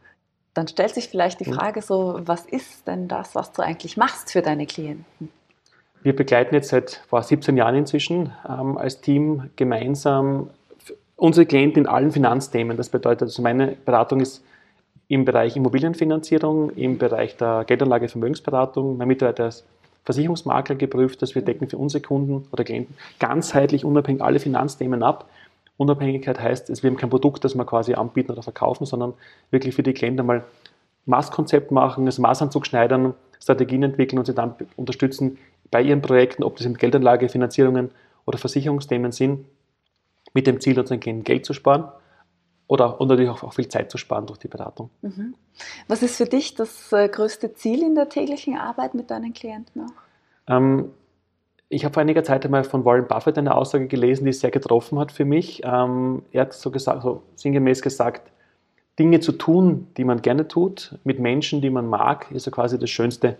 Dann stellt sich vielleicht die mhm. Frage so, was ist denn das, was du eigentlich machst für deine Klienten? Wir begleiten jetzt seit vor 17 Jahren inzwischen ähm, als Team gemeinsam unsere Klienten in allen Finanzthemen. Das bedeutet, also meine Beratung ist im Bereich Immobilienfinanzierung, im Bereich der Geldanlage Vermögensberatung. Mein Mitarbeiter ist Versicherungsmakler geprüft, dass wir decken für unsere Kunden oder Klienten ganzheitlich unabhängig alle Finanzthemen ab. Unabhängigkeit heißt, wir haben kein Produkt, das wir quasi anbieten oder verkaufen, sondern wirklich für die Klienten mal Maßkonzept machen, das Maßanzug schneidern, Strategien entwickeln und sie dann unterstützen, bei Ihren Projekten, ob das in Geldanlage, Finanzierungen oder Versicherungsthemen sind, mit dem Ziel, unseren Klienten Geld zu sparen oder und natürlich auch, auch, viel Zeit zu sparen durch die Beratung. Mhm. Was ist für dich das äh, größte Ziel in der täglichen Arbeit mit deinen Klienten auch? Ähm, ich habe vor einiger Zeit einmal von Warren Buffett eine Aussage gelesen, die es sehr getroffen hat für mich. Ähm, er hat so, gesagt, so sinngemäß gesagt, Dinge zu tun, die man gerne tut, mit Menschen, die man mag, ist so quasi das Schönste,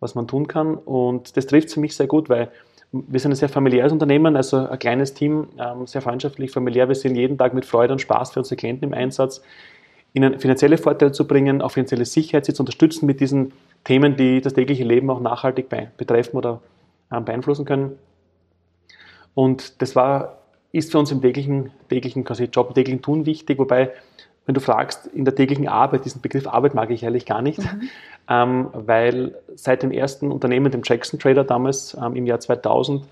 was man tun kann. Und das trifft für mich sehr gut, weil wir sind ein sehr familiäres Unternehmen, also ein kleines Team, ähm, sehr freundschaftlich, familiär. Wir sind jeden Tag mit Freude und Spaß für unsere Klienten im Einsatz, ihnen finanzielle Vorteile zu bringen, auch finanzielle Sicherheit, sie zu unterstützen mit diesen Themen, die das tägliche Leben auch nachhaltig betreffen oder ähm, beeinflussen können. Und das war, ist für uns im täglichen, täglichen quasi Job, täglichen Tun wichtig, wobei wenn du fragst, in der täglichen Arbeit, diesen Begriff Arbeit mag ich ehrlich gar nicht, mhm. ähm, weil seit dem ersten Unternehmen, dem Jackson Trader damals ähm, im Jahr 2000,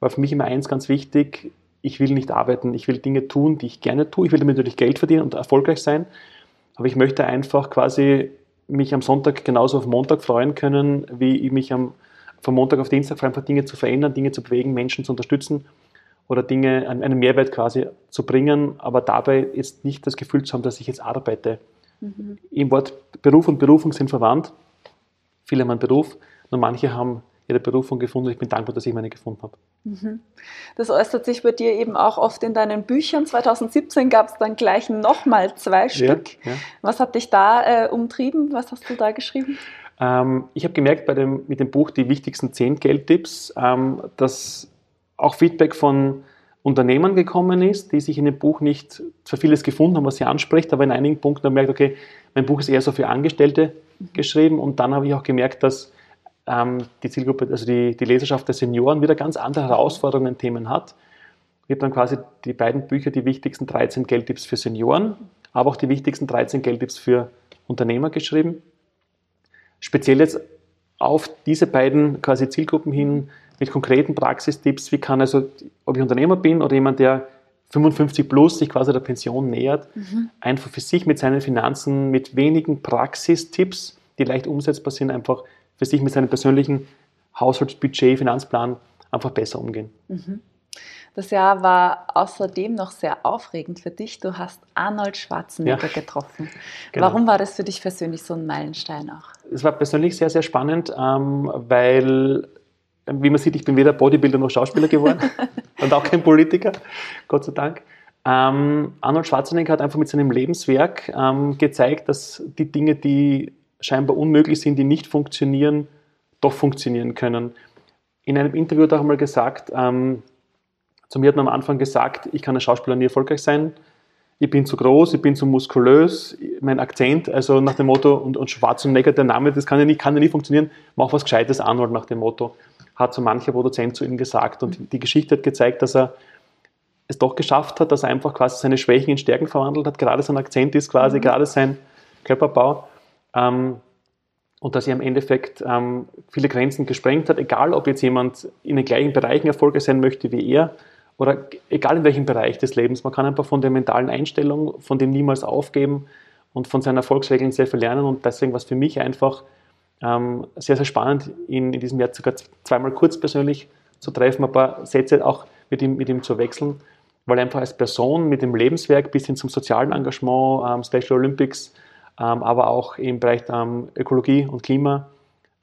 war für mich immer eins ganz wichtig, ich will nicht arbeiten, ich will Dinge tun, die ich gerne tue, ich will damit natürlich Geld verdienen und erfolgreich sein, aber ich möchte einfach quasi mich am Sonntag genauso auf Montag freuen können, wie ich mich am, vom Montag auf Dienstag freue, einfach Dinge zu verändern, Dinge zu bewegen, Menschen zu unterstützen oder Dinge, einen Mehrwert quasi zu bringen, aber dabei jetzt nicht das Gefühl zu haben, dass ich jetzt arbeite. Mhm. Im Wort Beruf und Berufung sind verwandt. Viele haben einen Beruf, nur manche haben ihre Berufung gefunden. Ich bin dankbar, dass ich meine gefunden habe. Mhm. Das äußert sich bei dir eben auch oft in deinen Büchern. 2017 gab es dann gleich nochmal zwei Stück. Ja, ja. Was hat dich da äh, umtrieben? Was hast du da geschrieben? Ähm, ich habe gemerkt bei dem, mit dem Buch die wichtigsten zehn Geldtipps, ähm, dass auch Feedback von Unternehmern gekommen ist, die sich in dem Buch nicht für vieles gefunden haben, was sie anspricht, aber in einigen Punkten haben gemerkt, okay, mein Buch ist eher so für Angestellte geschrieben und dann habe ich auch gemerkt, dass ähm, die Zielgruppe, also die, die Leserschaft der Senioren wieder ganz andere Herausforderungen, Themen hat. Ich habe dann quasi die beiden Bücher, die wichtigsten 13 Geldtipps für Senioren, aber auch die wichtigsten 13 Geldtipps für Unternehmer geschrieben. Speziell jetzt auf diese beiden quasi Zielgruppen hin mit konkreten Praxistipps, wie kann also, ob ich Unternehmer bin oder jemand, der 55 plus sich quasi der Pension nähert, mhm. einfach für sich mit seinen Finanzen, mit wenigen Praxistipps, die leicht umsetzbar sind, einfach für sich mit seinem persönlichen Haushaltsbudget, Finanzplan einfach besser umgehen. Mhm. Das Jahr war außerdem noch sehr aufregend für dich. Du hast Arnold Schwarzenegger ja. getroffen. Genau. Warum war das für dich persönlich so ein Meilenstein auch? Es war persönlich sehr, sehr spannend, ähm, weil, wie man sieht, ich bin weder Bodybuilder noch Schauspieler geworden (laughs) und auch kein Politiker, Gott sei Dank. Ähm, Arnold Schwarzenegger hat einfach mit seinem Lebenswerk ähm, gezeigt, dass die Dinge, die scheinbar unmöglich sind, die nicht funktionieren, doch funktionieren können. In einem Interview hat er auch mal gesagt, ähm, zu mir hat man am Anfang gesagt, ich kann als Schauspieler nie erfolgreich sein. Ich bin zu groß, ich bin zu muskulös, mein Akzent, also nach dem Motto, und, und Schwarzenegger, der Name, das kann ja, nicht, kann ja nie funktionieren, mach was Gescheites, Arnold, nach dem Motto, hat so mancher Produzent zu ihm gesagt. Und die Geschichte hat gezeigt, dass er es doch geschafft hat, dass er einfach quasi seine Schwächen in Stärken verwandelt hat. Gerade sein Akzent ist quasi, mhm. gerade sein Körperbau. Ähm, und dass er im Endeffekt ähm, viele Grenzen gesprengt hat, egal ob jetzt jemand in den gleichen Bereichen erfolgreich sein möchte wie er oder egal in welchem Bereich des Lebens, man kann einfach von der mentalen Einstellung, von dem niemals aufgeben und von seinen Erfolgsregeln sehr viel lernen und deswegen war es für mich einfach ähm, sehr, sehr spannend, ihn in diesem Jahr sogar zweimal kurz persönlich zu treffen, ein paar Sätze auch mit ihm, mit ihm zu wechseln, weil er einfach als Person mit dem Lebenswerk bis hin zum sozialen Engagement, ähm, Special Olympics, ähm, aber auch im Bereich ähm, Ökologie und Klima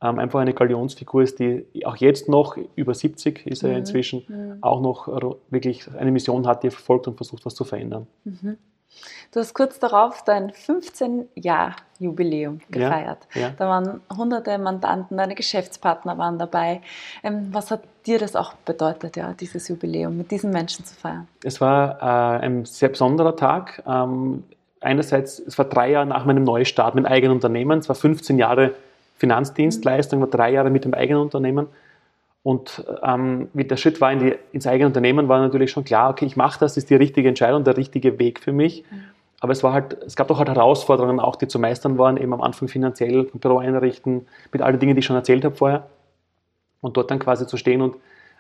ähm, einfach eine Galionsfigur ist, die auch jetzt noch, über 70 ist er mhm. inzwischen, mhm. auch noch wirklich eine Mission hat, die er verfolgt und versucht, was zu verändern. Mhm. Du hast kurz darauf dein 15-Jahr-Jubiläum gefeiert. Ja, ja. Da waren hunderte Mandanten, deine Geschäftspartner waren dabei. Ähm, was hat dir das auch bedeutet, ja, dieses Jubiläum mit diesen Menschen zu feiern? Es war äh, ein sehr besonderer Tag. Ähm, einerseits, es war drei Jahre nach meinem Neustart mit eigenem Unternehmen. Es war 15 Jahre Finanzdienstleistung, war drei Jahre mit dem eigenen Unternehmen. Und ähm, mit der Schritt war in die, ins eigene Unternehmen war natürlich schon klar, okay, ich mache das, das ist die richtige Entscheidung, der richtige Weg für mich. Mhm. Aber es war halt, es gab doch halt Herausforderungen auch, die zu meistern waren, eben am Anfang finanziell, ein Büro einrichten, mit all den Dingen, die ich schon erzählt habe vorher. Und dort dann quasi zu stehen und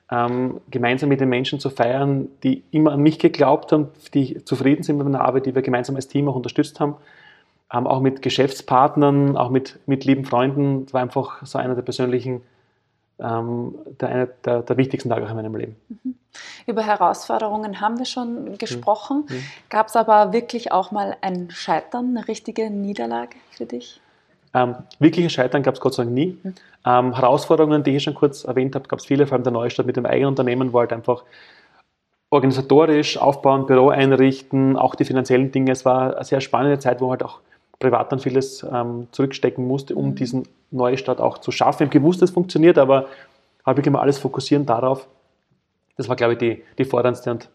ähm, gemeinsam mit den Menschen zu feiern, die immer an mich geglaubt haben, die zufrieden sind mit meiner Arbeit, die wir gemeinsam als Team auch unterstützt haben ähm, auch mit Geschäftspartnern, auch mit, mit lieben Freunden. Das war einfach so einer der persönlichen, ähm, der, einer der, der, wichtigsten Tage in meinem Leben. Mhm. Über Herausforderungen haben wir schon gesprochen. Mhm. Gab es aber wirklich auch mal ein Scheitern, eine richtige Niederlage für dich? Ähm, wirkliche Scheitern gab es Gott sei Dank nie. Mhm. Ähm, Herausforderungen, die ich schon kurz erwähnt habe, gab es viele, vor allem der Neustart mit dem eigenen Unternehmen, wo halt einfach organisatorisch aufbauen, Büro einrichten, auch die finanziellen Dinge. Es war eine sehr spannende Zeit, wo halt auch privat dann vieles ähm, zurückstecken musste, um mhm. diesen Neustart auch zu schaffen. Ich habe gewusst, es funktioniert, aber habe ich immer alles fokussieren darauf. Das war, glaube ich, die, die forderndste und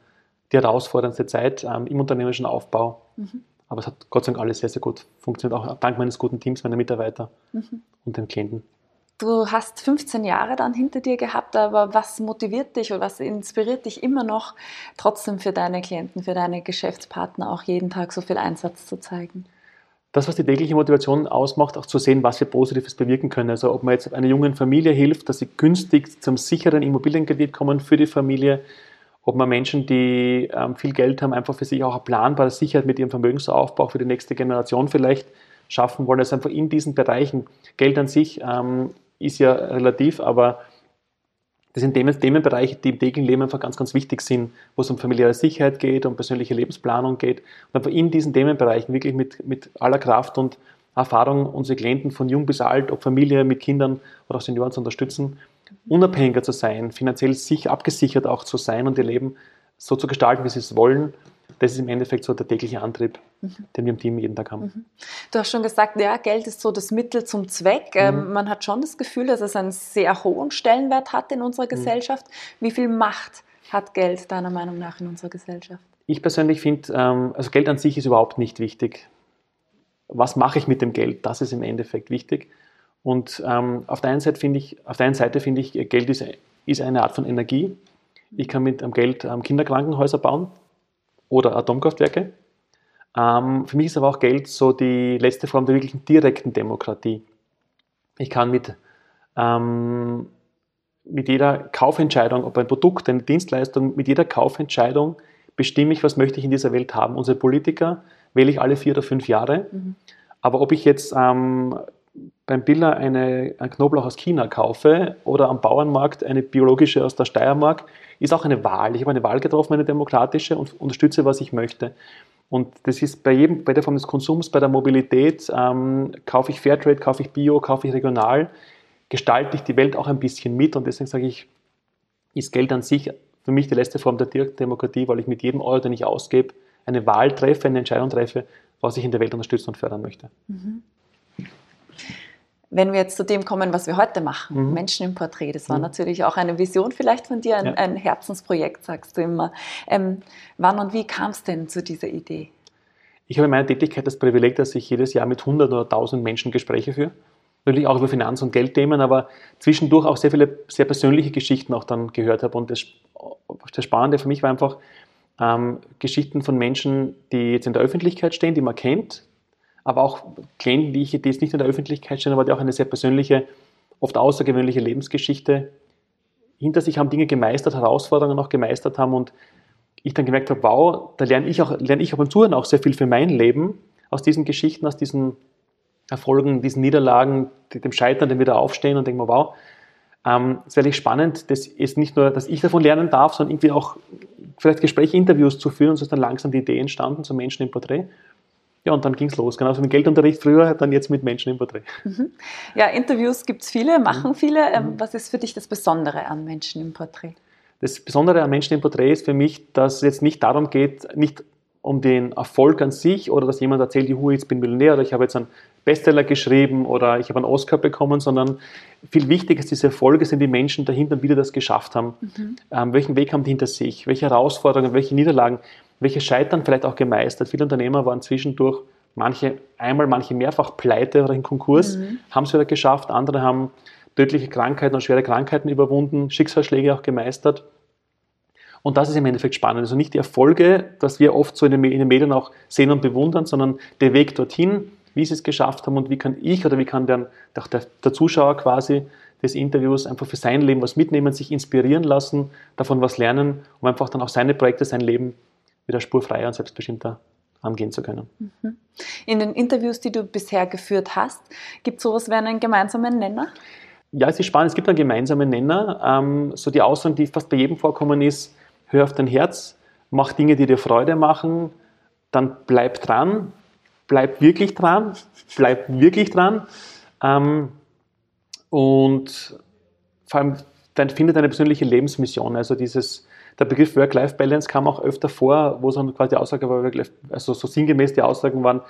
die herausforderndste Zeit ähm, im unternehmerischen Aufbau. Mhm. Aber es hat Gott sei Dank alles sehr, sehr gut funktioniert, auch dank meines guten Teams, meiner Mitarbeiter mhm. und den Klienten. Du hast 15 Jahre dann hinter dir gehabt, aber was motiviert dich oder was inspiriert dich immer noch, trotzdem für deine Klienten, für deine Geschäftspartner auch jeden Tag so viel Einsatz zu zeigen? Das, was die tägliche Motivation ausmacht, auch zu sehen, was wir Positives bewirken können. Also ob man jetzt einer jungen Familie hilft, dass sie günstig zum sicheren Immobilienkredit kommen für die Familie, ob man Menschen, die ähm, viel Geld haben, einfach für sich auch eine planbare Sicherheit mit ihrem Vermögensaufbau für die nächste Generation vielleicht schaffen wollen. Also einfach in diesen Bereichen. Geld an sich ähm, ist ja relativ, aber das sind Themen, Themenbereiche, die im täglichen Leben einfach ganz, ganz wichtig sind, wo es um familiäre Sicherheit geht, um persönliche Lebensplanung geht. Und einfach in diesen Themenbereichen wirklich mit, mit aller Kraft und Erfahrung unsere Klienten von jung bis alt, ob Familie mit Kindern oder auch Senioren zu unterstützen, unabhängiger zu sein, finanziell sich abgesichert auch zu sein und ihr Leben so zu gestalten, wie sie es wollen das ist im Endeffekt so der tägliche Antrieb, mhm. den wir im Team jeden Tag haben. Mhm. Du hast schon gesagt, ja, Geld ist so das Mittel zum Zweck. Ähm, mhm. man hat schon das Gefühl, dass es einen sehr hohen Stellenwert hat in unserer mhm. Gesellschaft. Wie viel Macht hat Geld deiner Meinung nach in unserer Gesellschaft? Ich persönlich finde, ähm, also Geld an sich ist überhaupt nicht wichtig. Was mache ich mit dem Geld? Das ist im Endeffekt wichtig. Und ähm, auf der einen Seite finde ich, auf der einen Seite finde ich, Geld ist, ist eine Art von Energie. Ich kann mit dem Geld ähm, Kinderkrankenhäuser bauen oder Atomkraftwerke. Ähm, für mich ist aber auch Geld so die letzte Form der wirklichen direkten Demokratie. Ich kann mit, ähm, mit jeder Kaufentscheidung, ob ein Produkt, eine Dienstleistung, mit jeder Kaufentscheidung bestimme ich, was möchte ich in dieser Welt haben. Unsere Politiker wähle ich alle vier oder fünf Jahre. Mhm. Aber ob ich jetzt ähm, beim Biller eine, ein Knoblauch aus China kaufe oder am Bauernmarkt eine biologische aus der Steiermark, ist auch eine Wahl. Ich habe eine Wahl getroffen, eine demokratische und unterstütze, was ich möchte. Und das ist bei jedem, bei der Form des Konsums, bei der Mobilität, ähm, kaufe ich Fairtrade, kaufe ich Bio, kaufe ich regional, gestalte ich die Welt auch ein bisschen mit und deswegen sage ich, ist Geld an sich für mich die letzte Form der Demokratie, weil ich mit jedem Euro, den ich ausgebe, eine Wahl treffe, eine Entscheidung treffe, was ich in der Welt unterstützen und fördern möchte. Mhm. Wenn wir jetzt zu dem kommen, was wir heute machen, mhm. Menschen im Porträt, das war mhm. natürlich auch eine Vision vielleicht von dir, ein, ja. ein Herzensprojekt, sagst du immer. Ähm, wann und wie kam es denn zu dieser Idee? Ich habe in meiner Tätigkeit das Privileg, dass ich jedes Jahr mit 100 oder 1000 Menschen Gespräche führe. Natürlich auch über Finanz- und Geldthemen, aber zwischendurch auch sehr viele sehr persönliche Geschichten auch dann gehört habe. Und das, das Spannende für mich war einfach ähm, Geschichten von Menschen, die jetzt in der Öffentlichkeit stehen, die man kennt, aber auch Klienten, die, ich, jetzt nicht in der Öffentlichkeit stehen, aber die auch eine sehr persönliche, oft außergewöhnliche Lebensgeschichte hinter sich haben, Dinge gemeistert, Herausforderungen auch gemeistert haben und ich dann gemerkt habe, wow, da lerne ich auch, lerne ich ab und zu auch sehr viel für mein Leben aus diesen Geschichten, aus diesen Erfolgen, diesen Niederlagen, dem Scheitern, dem Wiederaufstehen und denke mir, wow, ähm, es wäre spannend, das ist nicht nur, dass ich davon lernen darf, sondern irgendwie auch vielleicht Gespräche, Interviews zu führen und so ist dann langsam die Idee entstanden zum Menschen im Porträt. Ja, und dann ging es los. Genauso mit Geldunterricht früher, dann jetzt mit Menschen im Porträt. Mhm. Ja, Interviews gibt es viele, machen mhm. viele. Ähm, mhm. Was ist für dich das Besondere an Menschen im Porträt? Das Besondere an Menschen im Porträt ist für mich, dass es jetzt nicht darum geht, nicht um den Erfolg an sich oder dass jemand erzählt, juhu, jetzt bin Millionär oder ich habe jetzt einen Bestseller geschrieben oder ich habe einen Oscar bekommen, sondern viel wichtiger ist, diese Erfolge sind die Menschen dahinter, die das geschafft haben. Mhm. Ähm, welchen Weg haben die hinter sich? Welche Herausforderungen, welche Niederlagen? Welche Scheitern vielleicht auch gemeistert. Viele Unternehmer waren zwischendurch manche einmal, manche mehrfach pleite oder in Konkurs, mhm. haben es wieder geschafft, andere haben tödliche Krankheiten und schwere Krankheiten überwunden, Schicksalsschläge auch gemeistert. Und das ist im Endeffekt spannend. Also nicht die Erfolge, dass wir oft so in den, in den Medien auch sehen und bewundern, sondern der Weg dorthin, wie sie es geschafft haben und wie kann ich oder wie kann der, der, der Zuschauer quasi des Interviews einfach für sein Leben was mitnehmen, sich inspirieren lassen, davon was lernen, um einfach dann auch seine Projekte, sein Leben wieder spurfreier und selbstbestimmter angehen zu können. Mhm. In den Interviews, die du bisher geführt hast, gibt es sowas wie einen gemeinsamen Nenner? Ja, es ist spannend, es gibt einen gemeinsamen Nenner. Ähm, so die Aussage, die fast bei jedem vorkommen ist, hör auf dein Herz, mach Dinge, die dir Freude machen, dann bleib dran, bleib wirklich dran, bleib wirklich dran. Ähm, und vor allem dann finde deine persönliche Lebensmission, also dieses der Begriff Work-Life-Balance kam auch öfter vor, wo so quasi die Aussage war, also so sinngemäß die Aussagen waren,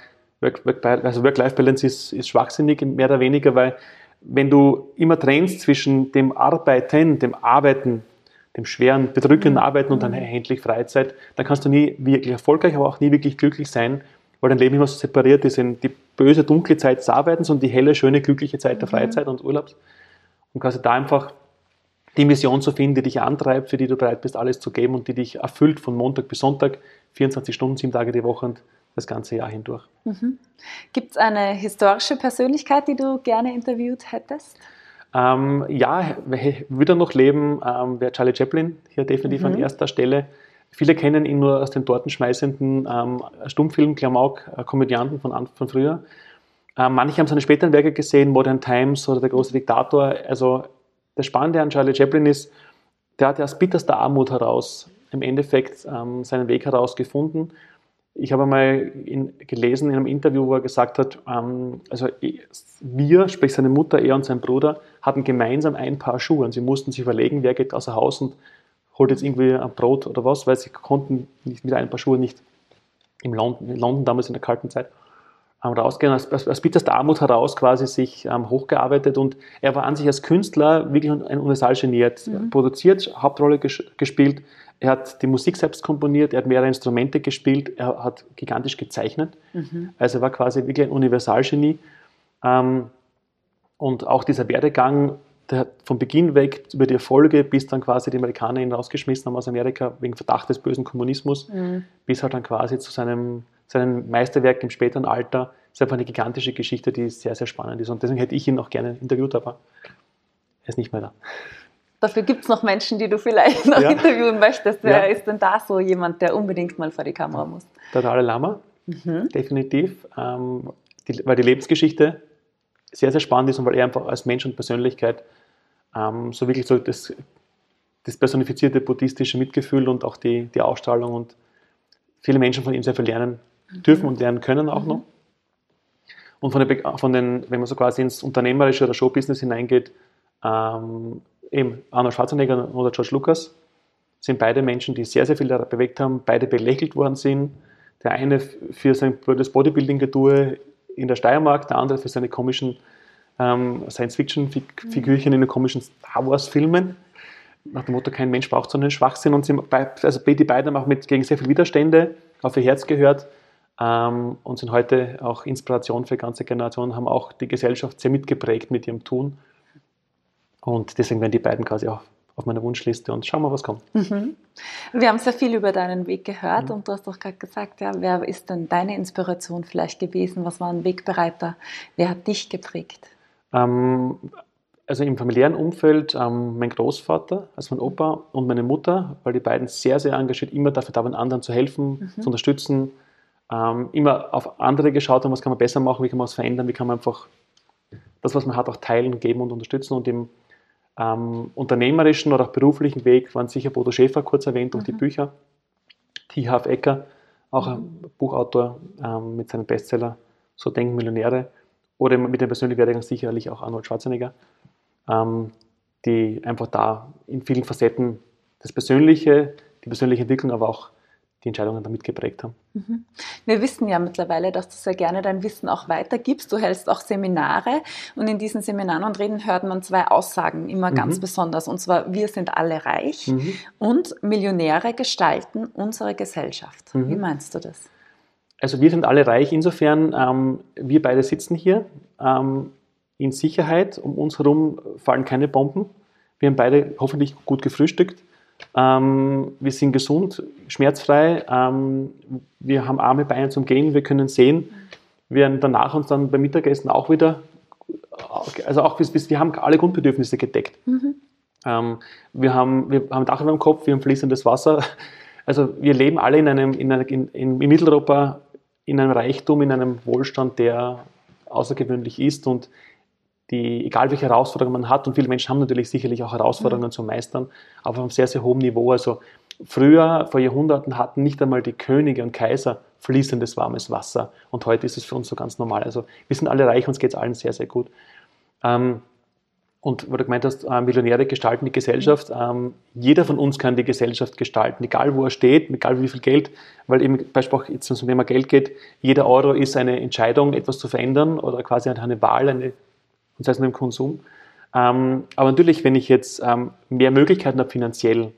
Work-Life-Balance also Work ist, ist schwachsinnig, mehr oder weniger, weil wenn du immer trennst zwischen dem Arbeiten, dem Arbeiten, dem schweren, bedrückenden mhm. Arbeiten und dann mhm. endlich Freizeit, dann kannst du nie wirklich erfolgreich, aber auch nie wirklich glücklich sein, weil dein Leben immer so separiert ist in die böse, dunkle Zeit des Arbeitens und die helle, schöne, glückliche Zeit der mhm. Freizeit und Urlaubs. Und quasi da einfach die Mission zu finden, die dich antreibt, für die du bereit bist, alles zu geben und die dich erfüllt von Montag bis Sonntag, 24 Stunden, sieben Tage die Woche und das ganze Jahr hindurch. Mhm. Gibt es eine historische Persönlichkeit, die du gerne interviewt hättest? Ähm, ja, würde er noch leben, ähm, wäre Charlie Chaplin hier definitiv mhm. an erster Stelle. Viele kennen ihn nur aus den tortenschmeißenden ähm, Stummfilmen, Klamauk, äh, Komödianten von, von früher. Ähm, manche haben seine späteren Werke gesehen, Modern Times oder Der große Diktator. Also das Spannende an Charlie Chaplin ist, der hat ja aus bitterster Armut heraus im Endeffekt ähm, seinen Weg herausgefunden. Ich habe einmal in, gelesen in einem Interview, wo er gesagt hat, ähm, also wir, sprich seine Mutter, er und sein Bruder, hatten gemeinsam ein Paar Schuhe und sie mussten sich überlegen, wer geht außer Haus und holt jetzt irgendwie ein Brot oder was, weil sie konnten nicht mit ein Paar Schuhe nicht in London, in London damals in der kalten Zeit. Ähm, rausgehen, aus, aus, aus bitterster Armut heraus quasi sich ähm, hochgearbeitet und er war an sich als Künstler wirklich ein Universalgenie. Er hat mhm. produziert, Hauptrolle ges gespielt, er hat die Musik selbst komponiert, er hat mehrere Instrumente gespielt, er hat gigantisch gezeichnet. Mhm. Also er war quasi wirklich ein Universalgenie. Ähm, und auch dieser Werdegang, der hat von Beginn weg über die Erfolge, bis dann quasi die Amerikaner ihn rausgeschmissen haben aus Amerika wegen Verdacht des bösen Kommunismus, mhm. bis halt dann quasi zu seinem sein Meisterwerk im späteren Alter ist einfach eine gigantische Geschichte, die sehr, sehr spannend ist. Und deswegen hätte ich ihn auch gerne interviewt, aber er ist nicht mehr da. Dafür gibt es noch Menschen, die du vielleicht noch ja. interviewen möchtest. Wer ja. ist denn da so jemand, der unbedingt mal vor die Kamera muss? Der Dalai Lama, mhm. definitiv. Ähm, die, weil die Lebensgeschichte sehr, sehr spannend ist und weil er einfach als Mensch und Persönlichkeit ähm, so wirklich so das, das personifizierte buddhistische Mitgefühl und auch die, die Ausstrahlung und viele Menschen von ihm sehr viel lernen dürfen und lernen können auch noch. Und von, der, von den, wenn man so quasi ins Unternehmerische oder Showbusiness hineingeht, ähm, eben Arnold Schwarzenegger oder George Lucas sind beide Menschen, die sehr, sehr viel bewegt haben, beide belächelt worden sind. Der eine für sein blödes Bodybuilding-Getue in der Steiermark, der andere für seine komischen ähm, Science-Fiction-Figürchen in den komischen Star Wars-Filmen. Nach dem Motto, kein Mensch braucht so einen Schwachsinn. Und sie, also die beiden haben auch mit, gegen sehr viele Widerstände auf ihr Herz gehört ähm, und sind heute auch Inspiration für ganze Generationen, haben auch die Gesellschaft sehr mitgeprägt mit ihrem Tun. Und deswegen werden die beiden quasi auch auf meiner Wunschliste und schauen wir, was kommt. Mhm. Wir haben sehr viel über deinen Weg gehört mhm. und du hast doch gerade gesagt, ja, wer ist denn deine Inspiration vielleicht gewesen? Was war ein Wegbereiter? Wer hat dich geprägt? Ähm, also im familiären Umfeld ähm, mein Großvater, also mein Opa und meine Mutter, weil die beiden sehr, sehr engagiert immer dafür da waren, anderen zu helfen, mhm. zu unterstützen, ähm, immer auf andere geschaut haben, was kann man besser machen, wie kann man was verändern, wie kann man einfach das, was man hat, auch teilen, geben und unterstützen. Und im ähm, unternehmerischen oder auch beruflichen Weg waren sicher Bodo Schäfer kurz erwähnt durch mhm. die Bücher, T. Half Ecker, auch mhm. ein Buchautor ähm, mit seinem Bestseller So denken Millionäre oder mit dem persönlichen Werdegang sicherlich auch Arnold Schwarzenegger, ähm, die einfach da in vielen Facetten das Persönliche, die persönliche Entwicklung, aber auch die Entscheidungen damit geprägt haben. Mhm. Wir wissen ja mittlerweile, dass du sehr gerne dein Wissen auch weitergibst. Du hältst auch Seminare und in diesen Seminaren und Reden hört man zwei Aussagen immer mhm. ganz besonders. Und zwar, wir sind alle reich mhm. und Millionäre gestalten unsere Gesellschaft. Mhm. Wie meinst du das? Also wir sind alle reich insofern, ähm, wir beide sitzen hier ähm, in Sicherheit, um uns herum fallen keine Bomben. Wir haben beide hoffentlich gut gefrühstückt ähm, wir sind gesund, schmerzfrei, ähm, wir haben arme Beine zum Gehen, wir können sehen. Wir werden danach uns dann beim Mittagessen auch wieder, also auch bis, bis wir haben alle Grundbedürfnisse gedeckt. Mhm. Ähm, wir, haben, wir haben Dach über dem Kopf, wir haben fließendes Wasser. Also wir leben alle in einem, in, in, in, in Mitteleuropa in einem Reichtum, in einem Wohlstand, der außergewöhnlich ist und die, egal welche Herausforderungen man hat, und viele Menschen haben natürlich sicherlich auch Herausforderungen mhm. zu meistern, aber auf einem sehr, sehr hohen Niveau. Also früher, vor Jahrhunderten, hatten nicht einmal die Könige und Kaiser fließendes warmes Wasser. Und heute ist es für uns so ganz normal. Also wir sind alle reich, uns geht es allen sehr, sehr gut. Ähm, und weil du gemeint hast, äh, Millionäre gestalten die Gesellschaft. Mhm. Ähm, jeder von uns kann die Gesellschaft gestalten, egal wo er steht, egal wie viel Geld, weil eben beispielsweise jetzt, wenn es um Thema Geld geht, jeder Euro ist eine Entscheidung, etwas zu verändern oder quasi eine Wahl, eine und sei es nur im Konsum. Ähm, aber natürlich, wenn ich jetzt ähm, mehr Möglichkeiten habe finanziell,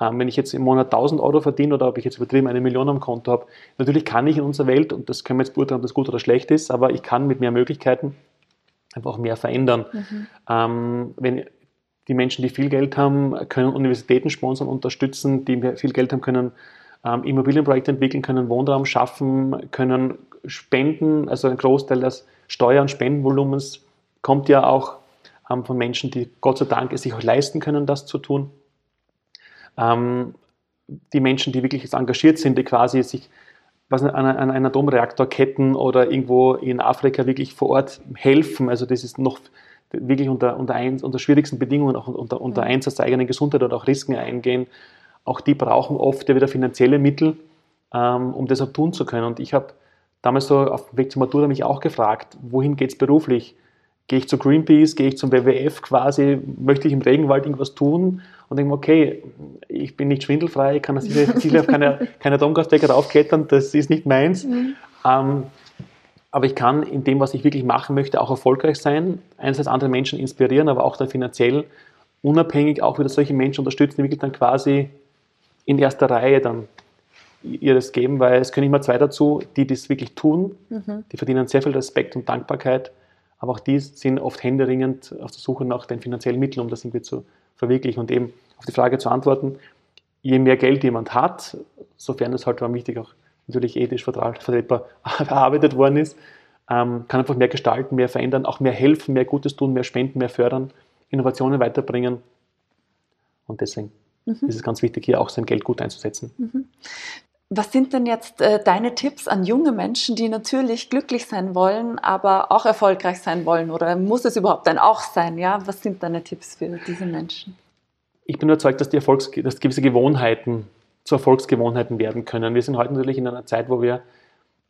ähm, wenn ich jetzt im Monat 1000 Euro verdiene oder ob ich jetzt übertrieben eine Million am Konto habe, natürlich kann ich in unserer Welt, und das können wir jetzt beurteilen, ob das gut oder schlecht ist, aber ich kann mit mehr Möglichkeiten einfach mehr verändern. Mhm. Ähm, wenn die Menschen, die viel Geld haben, können Universitäten sponsern, unterstützen, die viel Geld haben, können ähm, Immobilienprojekte entwickeln, können Wohnraum schaffen, können spenden, also ein Großteil des Steuer- und Spendenvolumens kommt ja auch ähm, von Menschen, die Gott sei Dank es sich auch leisten können, das zu tun. Ähm, die Menschen, die wirklich engagiert sind, die quasi sich was an, an einen Atomreaktorketten oder irgendwo in Afrika wirklich vor Ort helfen. Also das ist noch wirklich unter, unter, ein, unter schwierigsten Bedingungen, auch unter, unter mhm. Einsatz der eigenen Gesundheit oder auch Risiken eingehen. Auch die brauchen oft ja wieder finanzielle Mittel, ähm, um das auch tun zu können. Und ich habe damals so auf dem Weg zur Matura mich auch gefragt, wohin geht es beruflich? Gehe ich zu Greenpeace, gehe ich zum WWF quasi, möchte ich im Regenwald irgendwas tun und denke mir, okay, ich bin nicht schwindelfrei, ich kann sicher, (laughs) sicher auf keine, keine Atomkraftwerke raufklettern, das ist nicht meins. Mhm. Ähm, aber ich kann in dem, was ich wirklich machen möchte, auch erfolgreich sein, einerseits andere Menschen inspirieren, aber auch dann finanziell unabhängig auch wieder solche Menschen unterstützen, die wirklich dann quasi in erster Reihe dann ihr das geben, weil es können immer zwei dazu, die das wirklich tun, mhm. die verdienen sehr viel Respekt und Dankbarkeit, aber auch die sind oft händeringend auf der Suche nach den finanziellen Mitteln, um das irgendwie zu verwirklichen und eben auf die Frage zu antworten, je mehr Geld jemand hat, sofern es halt wichtig auch natürlich ethisch vertretbar (laughs) erarbeitet worden ist, ähm, kann einfach mehr gestalten, mehr verändern, auch mehr helfen, mehr Gutes tun, mehr spenden, mehr fördern, Innovationen weiterbringen. Und deswegen mhm. ist es ganz wichtig, hier auch sein Geld gut einzusetzen. Mhm. Was sind denn jetzt äh, deine Tipps an junge Menschen, die natürlich glücklich sein wollen, aber auch erfolgreich sein wollen? Oder muss es überhaupt ein Auch sein? Ja? Was sind deine Tipps für diese Menschen? Ich bin überzeugt, dass, die Erfolgs dass gewisse Gewohnheiten zu Erfolgsgewohnheiten werden können. Wir sind heute natürlich in einer Zeit, wo wir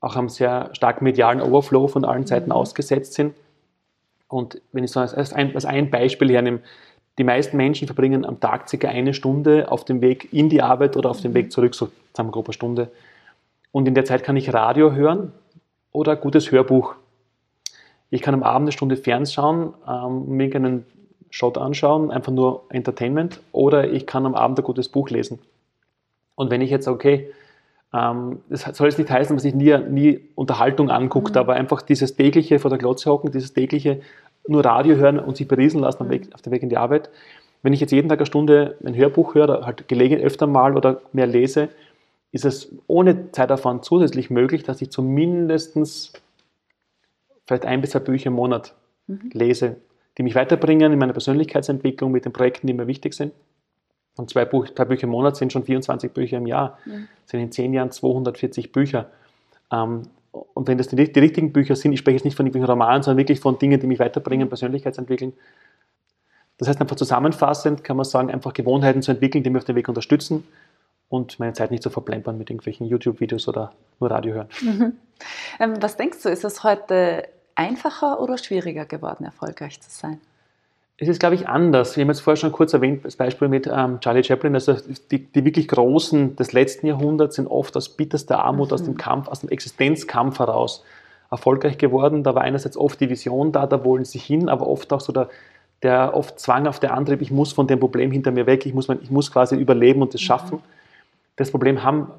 auch am sehr starken medialen Overflow von allen Seiten mhm. ausgesetzt sind. Und wenn ich so als ein, als ein Beispiel hernehme, die meisten Menschen verbringen am Tag circa eine Stunde auf dem Weg in die Arbeit oder auf dem Weg zurück, so sagen wir grob eine Stunde. Und in der Zeit kann ich Radio hören oder ein gutes Hörbuch. Ich kann am Abend eine Stunde fernschauen, ähm, mir einen Shot anschauen, einfach nur Entertainment, oder ich kann am Abend ein gutes Buch lesen. Und wenn ich jetzt, okay, ähm, das soll jetzt nicht heißen, dass man sich nie, nie Unterhaltung anguckt, mhm. aber einfach dieses tägliche vor der Glotze hocken, dieses tägliche nur Radio hören und sich beriesen lassen mhm. auf dem Weg in die Arbeit. Wenn ich jetzt jeden Tag eine Stunde ein Hörbuch höre, halt gelegen öfter mal oder mehr lese, ist es ohne Zeitaufwand zusätzlich möglich, dass ich zumindest vielleicht ein bis zwei Bücher im Monat mhm. lese, die mich weiterbringen in meiner Persönlichkeitsentwicklung mit den Projekten, die mir wichtig sind. Und zwei, Buch, zwei Bücher im Monat sind schon 24 Bücher im Jahr, mhm. sind in zehn Jahren 240 Bücher. Ähm, und wenn das die, die, richtigen Bücher sind, ich spreche jetzt nicht von irgendwelchen Romanen, sondern wirklich von Dingen, die mich weiterbringen, Persönlichkeitsentwickeln. Das heißt einfach zusammenfassend kann man sagen, einfach Gewohnheiten zu entwickeln, die mich auf dem Weg unterstützen und meine Zeit nicht zu verplempern mit irgendwelchen YouTube-Videos oder nur Radio hören. Mhm. Ähm, was denkst du, ist es heute einfacher oder schwieriger geworden, erfolgreich zu sein? Es ist, glaube ich, anders. Wir haben jetzt vorher schon kurz erwähnt, das Beispiel mit ähm, Charlie Chaplin. Also die, die, wirklich Großen des letzten Jahrhunderts sind oft aus bitterster Armut, mhm. aus dem mhm. Kampf, aus dem Existenzkampf heraus erfolgreich geworden. Da war einerseits oft die Vision da, da wollen sie hin, aber oft auch so der, der oft Zwang auf der Antrieb, ich muss von dem Problem hinter mir weg, ich muss, ich muss quasi überleben und das mhm. schaffen. Das Problem haben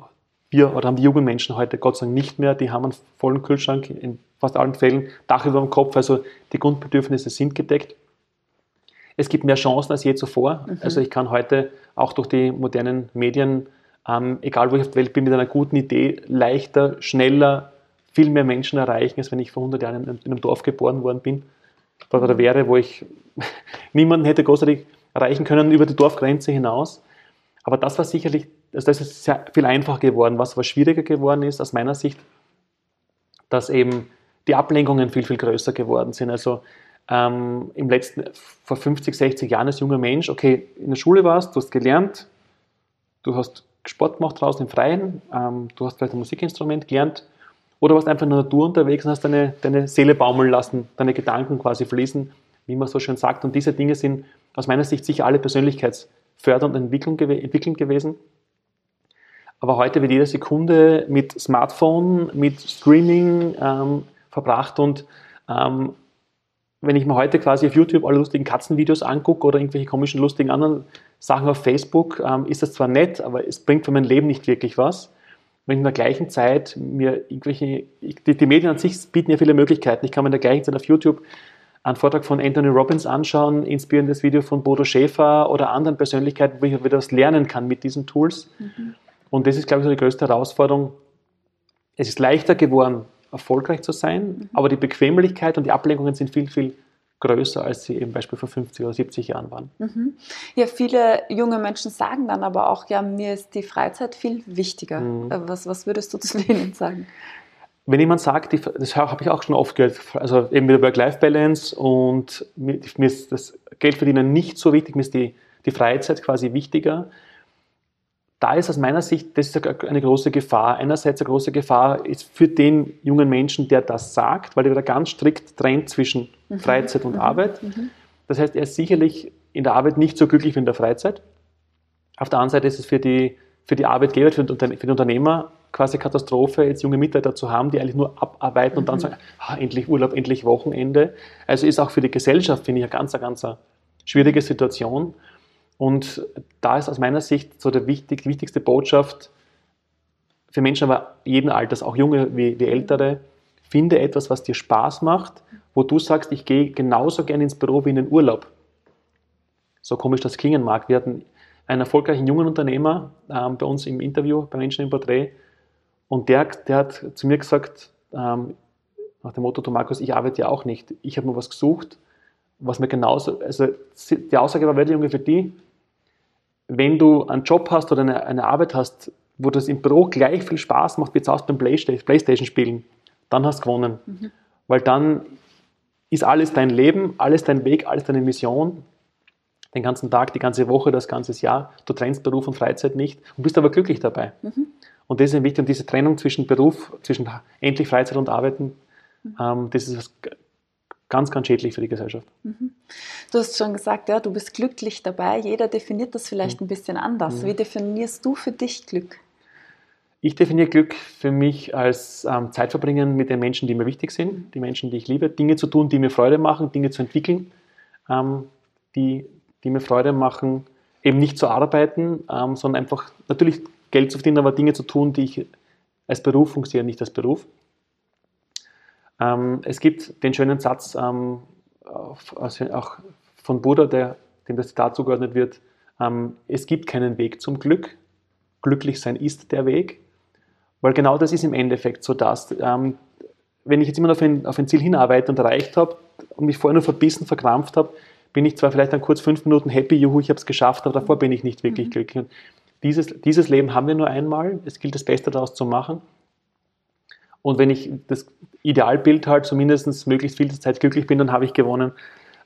wir oder haben die jungen Menschen heute Gott sei Dank nicht mehr. Die haben einen vollen Kühlschrank in fast allen Fällen, Dach über dem Kopf, also die Grundbedürfnisse sind gedeckt. Es gibt mehr Chancen als je zuvor. Mhm. Also ich kann heute auch durch die modernen Medien, ähm, egal wo ich auf der Welt bin, mit einer guten Idee leichter, schneller, viel mehr Menschen erreichen, als wenn ich vor 100 Jahren in, in einem Dorf geboren worden bin oder mhm. wäre, wo ich (laughs) niemanden hätte großartig erreichen können über die Dorfgrenze hinaus. Aber das war sicherlich, also das ist sehr viel einfacher geworden. Was aber schwieriger geworden ist, aus meiner Sicht, dass eben die Ablenkungen viel, viel größer geworden sind. Also ähm, im letzten, vor 50, 60 Jahren als junger Mensch, okay, in der Schule warst, du hast gelernt, du hast Sport gemacht draußen im Freien, ähm, du hast vielleicht ein Musikinstrument gelernt oder warst einfach in der Natur unterwegs und hast deine, deine Seele baumeln lassen, deine Gedanken quasi fließen, wie man so schön sagt. Und diese Dinge sind aus meiner Sicht sicher alle persönlichkeitsfördernd und entwickelnd gewesen. Aber heute wird jede Sekunde mit Smartphone, mit Streaming ähm, verbracht und ähm, wenn ich mir heute quasi auf YouTube alle lustigen Katzenvideos angucke oder irgendwelche komischen, lustigen anderen Sachen auf Facebook, ähm, ist das zwar nett, aber es bringt für mein Leben nicht wirklich was. Wenn ich in der gleichen Zeit mir irgendwelche, die, die Medien an sich bieten ja viele Möglichkeiten. Ich kann mir in der gleichen Zeit auf YouTube einen Vortrag von Anthony Robbins anschauen, inspirierendes Video von Bodo Schäfer oder anderen Persönlichkeiten, wo ich wieder was lernen kann mit diesen Tools. Mhm. Und das ist, glaube ich, so die größte Herausforderung. Es ist leichter geworden, erfolgreich zu sein, mhm. aber die Bequemlichkeit und die Ablenkungen sind viel, viel größer, als sie eben Beispiel vor 50 oder 70 Jahren waren. Mhm. Ja, viele junge Menschen sagen dann aber auch, ja, mir ist die Freizeit viel wichtiger. Mhm. Äh, was, was würdest du (laughs) zu denen sagen? Wenn jemand sagt, die, das habe ich auch schon oft gehört, also eben mit der Work-Life-Balance und mir, mir, ist das Geldverdienen nicht so wichtig, mir ist die, die Freizeit quasi wichtiger, da ist aus meiner Sicht, das ist eine große Gefahr. Einerseits eine große Gefahr ist für den jungen Menschen, der das sagt, weil er wieder ganz strikt trennt zwischen mhm. Freizeit und mhm. Arbeit. Mhm. Das heißt, er ist sicherlich in der Arbeit nicht so glücklich wie in der Freizeit. Auf der anderen Seite ist es für die für die Arbeitgeber, für den Unternehmer quasi Katastrophe, jetzt junge Mitarbeiter zu haben, die eigentlich nur abarbeiten und dann mhm. sagen, ah, endlich Urlaub, endlich Wochenende. Also ist auch für die Gesellschaft, finde ich, eine ganz, ganz schwierige Situation. Und da ist aus meiner Sicht so der wichtig, die wichtigste Botschaft für Menschen aber jeden Alters, auch junge wie, wie ältere, finde etwas, was dir Spaß macht, wo du sagst, ich gehe genauso gerne ins Büro wie in den Urlaub. So komisch das klingen mag. Wir hatten einen erfolgreichen jungen Unternehmer ähm, bei uns im Interview bei Menschen im Porträt und der, der hat zu mir gesagt, ähm, nach dem Motto, du Markus, ich arbeite ja auch nicht. Ich habe mir was gesucht, was mir genauso, also die Aussage war wirklich ungefähr die, wenn du einen Job hast oder eine, eine Arbeit hast, wo das im Büro gleich viel Spaß macht wie zu Hause beim Playstation-Spielen, dann hast du gewonnen. Mhm. Weil dann ist alles dein Leben, alles dein Weg, alles deine Mission, den ganzen Tag, die ganze Woche, das ganze Jahr. Du trennst Beruf und Freizeit nicht und bist aber glücklich dabei. Mhm. Und das ist wichtig. Und diese Trennung zwischen Beruf, zwischen endlich Freizeit und Arbeiten, mhm. ähm, das ist ganz, ganz schädlich für die Gesellschaft. Mhm. Du hast schon gesagt, ja, du bist glücklich dabei. Jeder definiert das vielleicht mhm. ein bisschen anders. Mhm. Wie definierst du für dich Glück? Ich definiere Glück für mich als ähm, Zeitverbringen mit den Menschen, die mir wichtig sind, die Menschen, die ich liebe, Dinge zu tun, die mir Freude machen, Dinge zu entwickeln, ähm, die, die mir Freude machen, eben nicht zu arbeiten, ähm, sondern einfach natürlich Geld zu verdienen, aber Dinge zu tun, die ich als Berufung sehe, nicht als Beruf. Ähm, es gibt den schönen Satz ähm, also auch von Buddha, der, dem das Zitat zugeordnet wird, ähm, es gibt keinen Weg zum Glück, glücklich sein ist der Weg. Weil genau das ist im Endeffekt so dass Ähm, wenn ich jetzt immer auf ein, auf ein Ziel hinarbeite und erreicht habe und mich vorher nur verbissen, verkrampft habe, bin ich zwar vielleicht dann kurz fünf Minuten happy, juhu, ich habe es geschafft, aber davor bin ich nicht wirklich mhm. glücklich. Und dieses, dieses Leben haben wir nur einmal, es gilt das Beste daraus zu machen. Und wenn ich das Idealbild halt zumindest möglichst viel Zeit glücklich bin, dann habe ich gewonnen.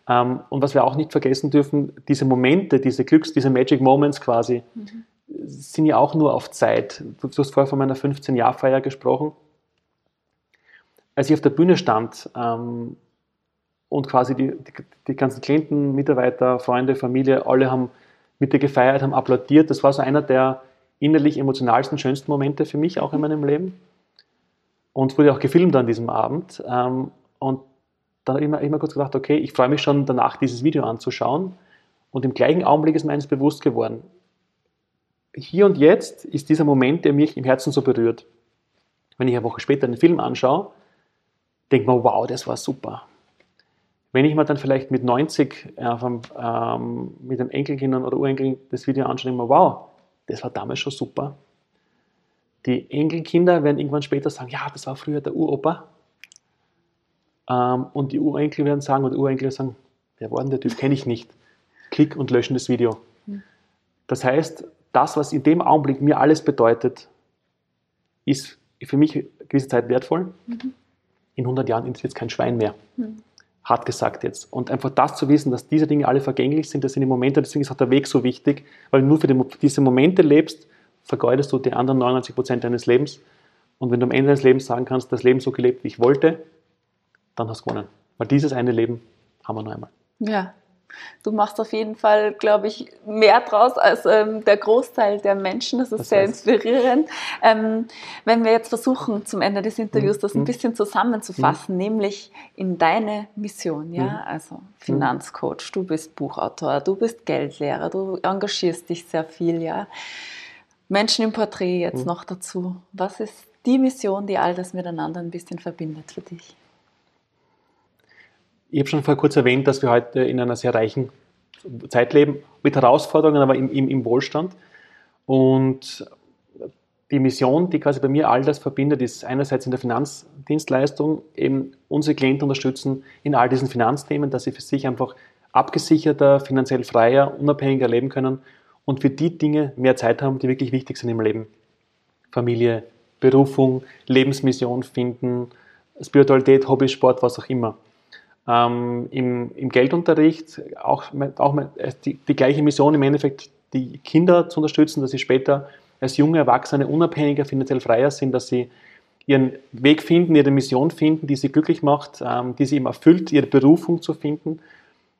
Ähm, und was wir auch nicht vergessen dürfen, diese Momente, diese Glücks-, diese Magic Moments quasi, mhm sind ja auch nur auf Zeit. Du, hast vorher von meiner 15-Jahr-Feier gesprochen. Als ich auf der Bühne stand ähm, und quasi die, die, die, ganzen Klienten, Mitarbeiter, Freunde, Familie, alle haben mit dir gefeiert, haben applaudiert. Das war so einer der innerlich emotionalsten, schönsten Momente für mich auch in meinem Leben. Und wurde auch gefilmt an diesem Abend. Ähm, und da habe ich immer, immer kurz gedacht, okay, ich freue mich schon danach, dieses Video anzuschauen. Und im gleichen Augenblick ist mir eines bewusst geworden hier und jetzt ist dieser Moment, der mich im Herzen so berührt. Wenn ich eine Woche später einen Film anschaue, denke ich mir, wow, das war super. Wenn ich mir dann vielleicht mit 90 äh, ähm, mit den Enkelkindern oder Urenkeln das Video anschaue, denke ich mir, wow, das war damals schon super. Die Enkelkinder werden irgendwann später sagen, ja, das war früher der Uropa. Ähm, und die Urenkel werden sagen, oder Urenkel sagen, wer war denn der Typ, kenne ich nicht. Klick und löschen das Video. Hm. Das heißt, das, was in dem Augenblick mir alles bedeutet, ist für mich eine gewisse Zeit wertvoll. Mhm. In 100 Jahren interessiert es kein Schwein mehr. Mhm. Hart gesagt jetzt. Und einfach das zu wissen, dass diese Dinge alle vergänglich sind, das sind die Momente, deswegen ist auch der Weg so wichtig, weil nur für die, diese Momente lebst, vergeudest du die anderen 99 Prozent deines Lebens. Und wenn du am Ende deines Lebens sagen kannst, das Leben so gelebt, wie ich wollte, dann hast du gewonnen. Weil dieses eine Leben haben wir nur einmal. Ja, Du machst auf jeden Fall, glaube ich, mehr draus als ähm, der Großteil der Menschen. Das ist das sehr inspirierend. Ähm, wenn wir jetzt versuchen, zum Ende des Interviews das ein mhm. bisschen zusammenzufassen, mhm. nämlich in deine Mission, ja, mhm. also Finanzcoach, du bist Buchautor, du bist Geldlehrer, du engagierst dich sehr viel, ja. Menschen im Porträt jetzt noch dazu. Was ist die Mission, die all das miteinander ein bisschen verbindet für dich? Ich habe schon vorher kurz erwähnt, dass wir heute in einer sehr reichen Zeit leben, mit Herausforderungen, aber im, im, im Wohlstand. Und die Mission, die quasi bei mir all das verbindet, ist einerseits in der Finanzdienstleistung eben unsere Klienten unterstützen in all diesen Finanzthemen, dass sie für sich einfach abgesicherter, finanziell freier, unabhängiger leben können und für die Dinge mehr Zeit haben, die wirklich wichtig sind im Leben. Familie, Berufung, Lebensmission finden, Spiritualität, Hobby, Sport, was auch immer ähm, im, im, Geldunterricht auch, auch die, die, gleiche Mission im Endeffekt, die Kinder zu unterstützen, dass sie später als junge Erwachsene unabhängiger, finanziell freier sind, dass sie ihren Weg finden, ihre Mission finden, die sie glücklich macht, ähm, die sie eben erfüllt, ihre Berufung zu finden,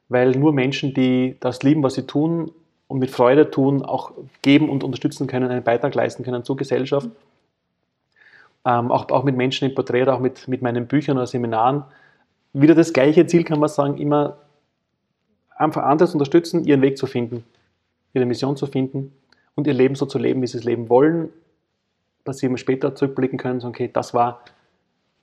weil nur Menschen, die das lieben, was sie tun und mit Freude tun, auch geben und unterstützen können, einen Beitrag leisten können zur Gesellschaft. Ähm, auch, auch mit Menschen im Porträt auch mit, mit meinen Büchern oder Seminaren. Wieder das gleiche Ziel, kann man sagen, immer einfach andere zu unterstützen, ihren Weg zu finden, ihre Mission zu finden und ihr Leben so zu leben, wie sie es leben wollen, dass sie immer später zurückblicken können und sagen, okay, das war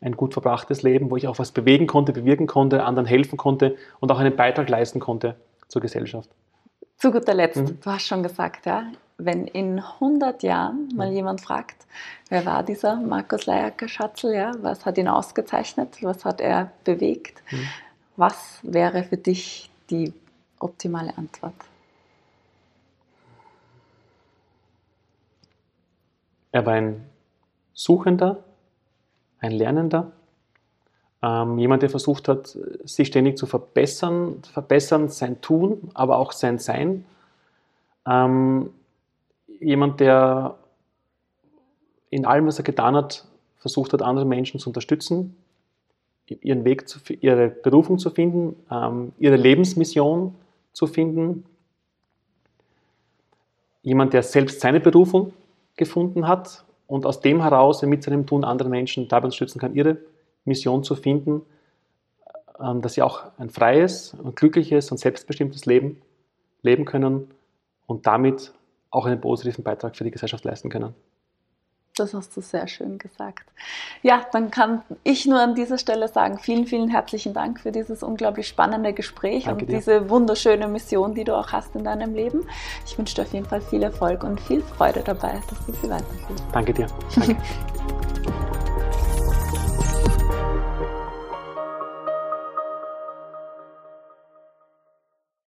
ein gut verbrachtes Leben, wo ich auch was bewegen konnte, bewirken konnte, anderen helfen konnte und auch einen Beitrag leisten konnte zur Gesellschaft. Zu guter Letzt, mhm. du hast schon gesagt, ja, wenn in 100 Jahren mal mhm. jemand fragt, wer war dieser Markus Leierker-Schatzel, ja, was hat ihn ausgezeichnet, was hat er bewegt, mhm. was wäre für dich die optimale Antwort? Er war ein Suchender, ein Lernender, ähm, jemand, der versucht hat, sich ständig zu verbessern, verbessern sein Tun, aber auch sein Sein. Ähm, jemand, der in allem, was er getan hat, versucht hat, andere Menschen zu unterstützen, ihren Weg, zu, ihre Berufung zu finden, ähm, ihre Lebensmission zu finden. Jemand, der selbst seine Berufung gefunden hat und aus dem heraus mit seinem Tun andere Menschen dabei unterstützen kann, ihre Mission zu finden, ähm, dass sie auch ein freies, ein glückliches und selbstbestimmtes Leben leben können und damit auch einen positiven Beitrag für die Gesellschaft leisten können. Das hast du sehr schön gesagt. Ja, dann kann ich nur an dieser Stelle sagen, vielen, vielen herzlichen Dank für dieses unglaublich spannende Gespräch Danke und dir. diese wunderschöne Mission, die du auch hast in deinem Leben. Ich wünsche dir auf jeden Fall viel Erfolg und viel Freude dabei, dass du sie weiterführst. Danke dir. Danke. (laughs)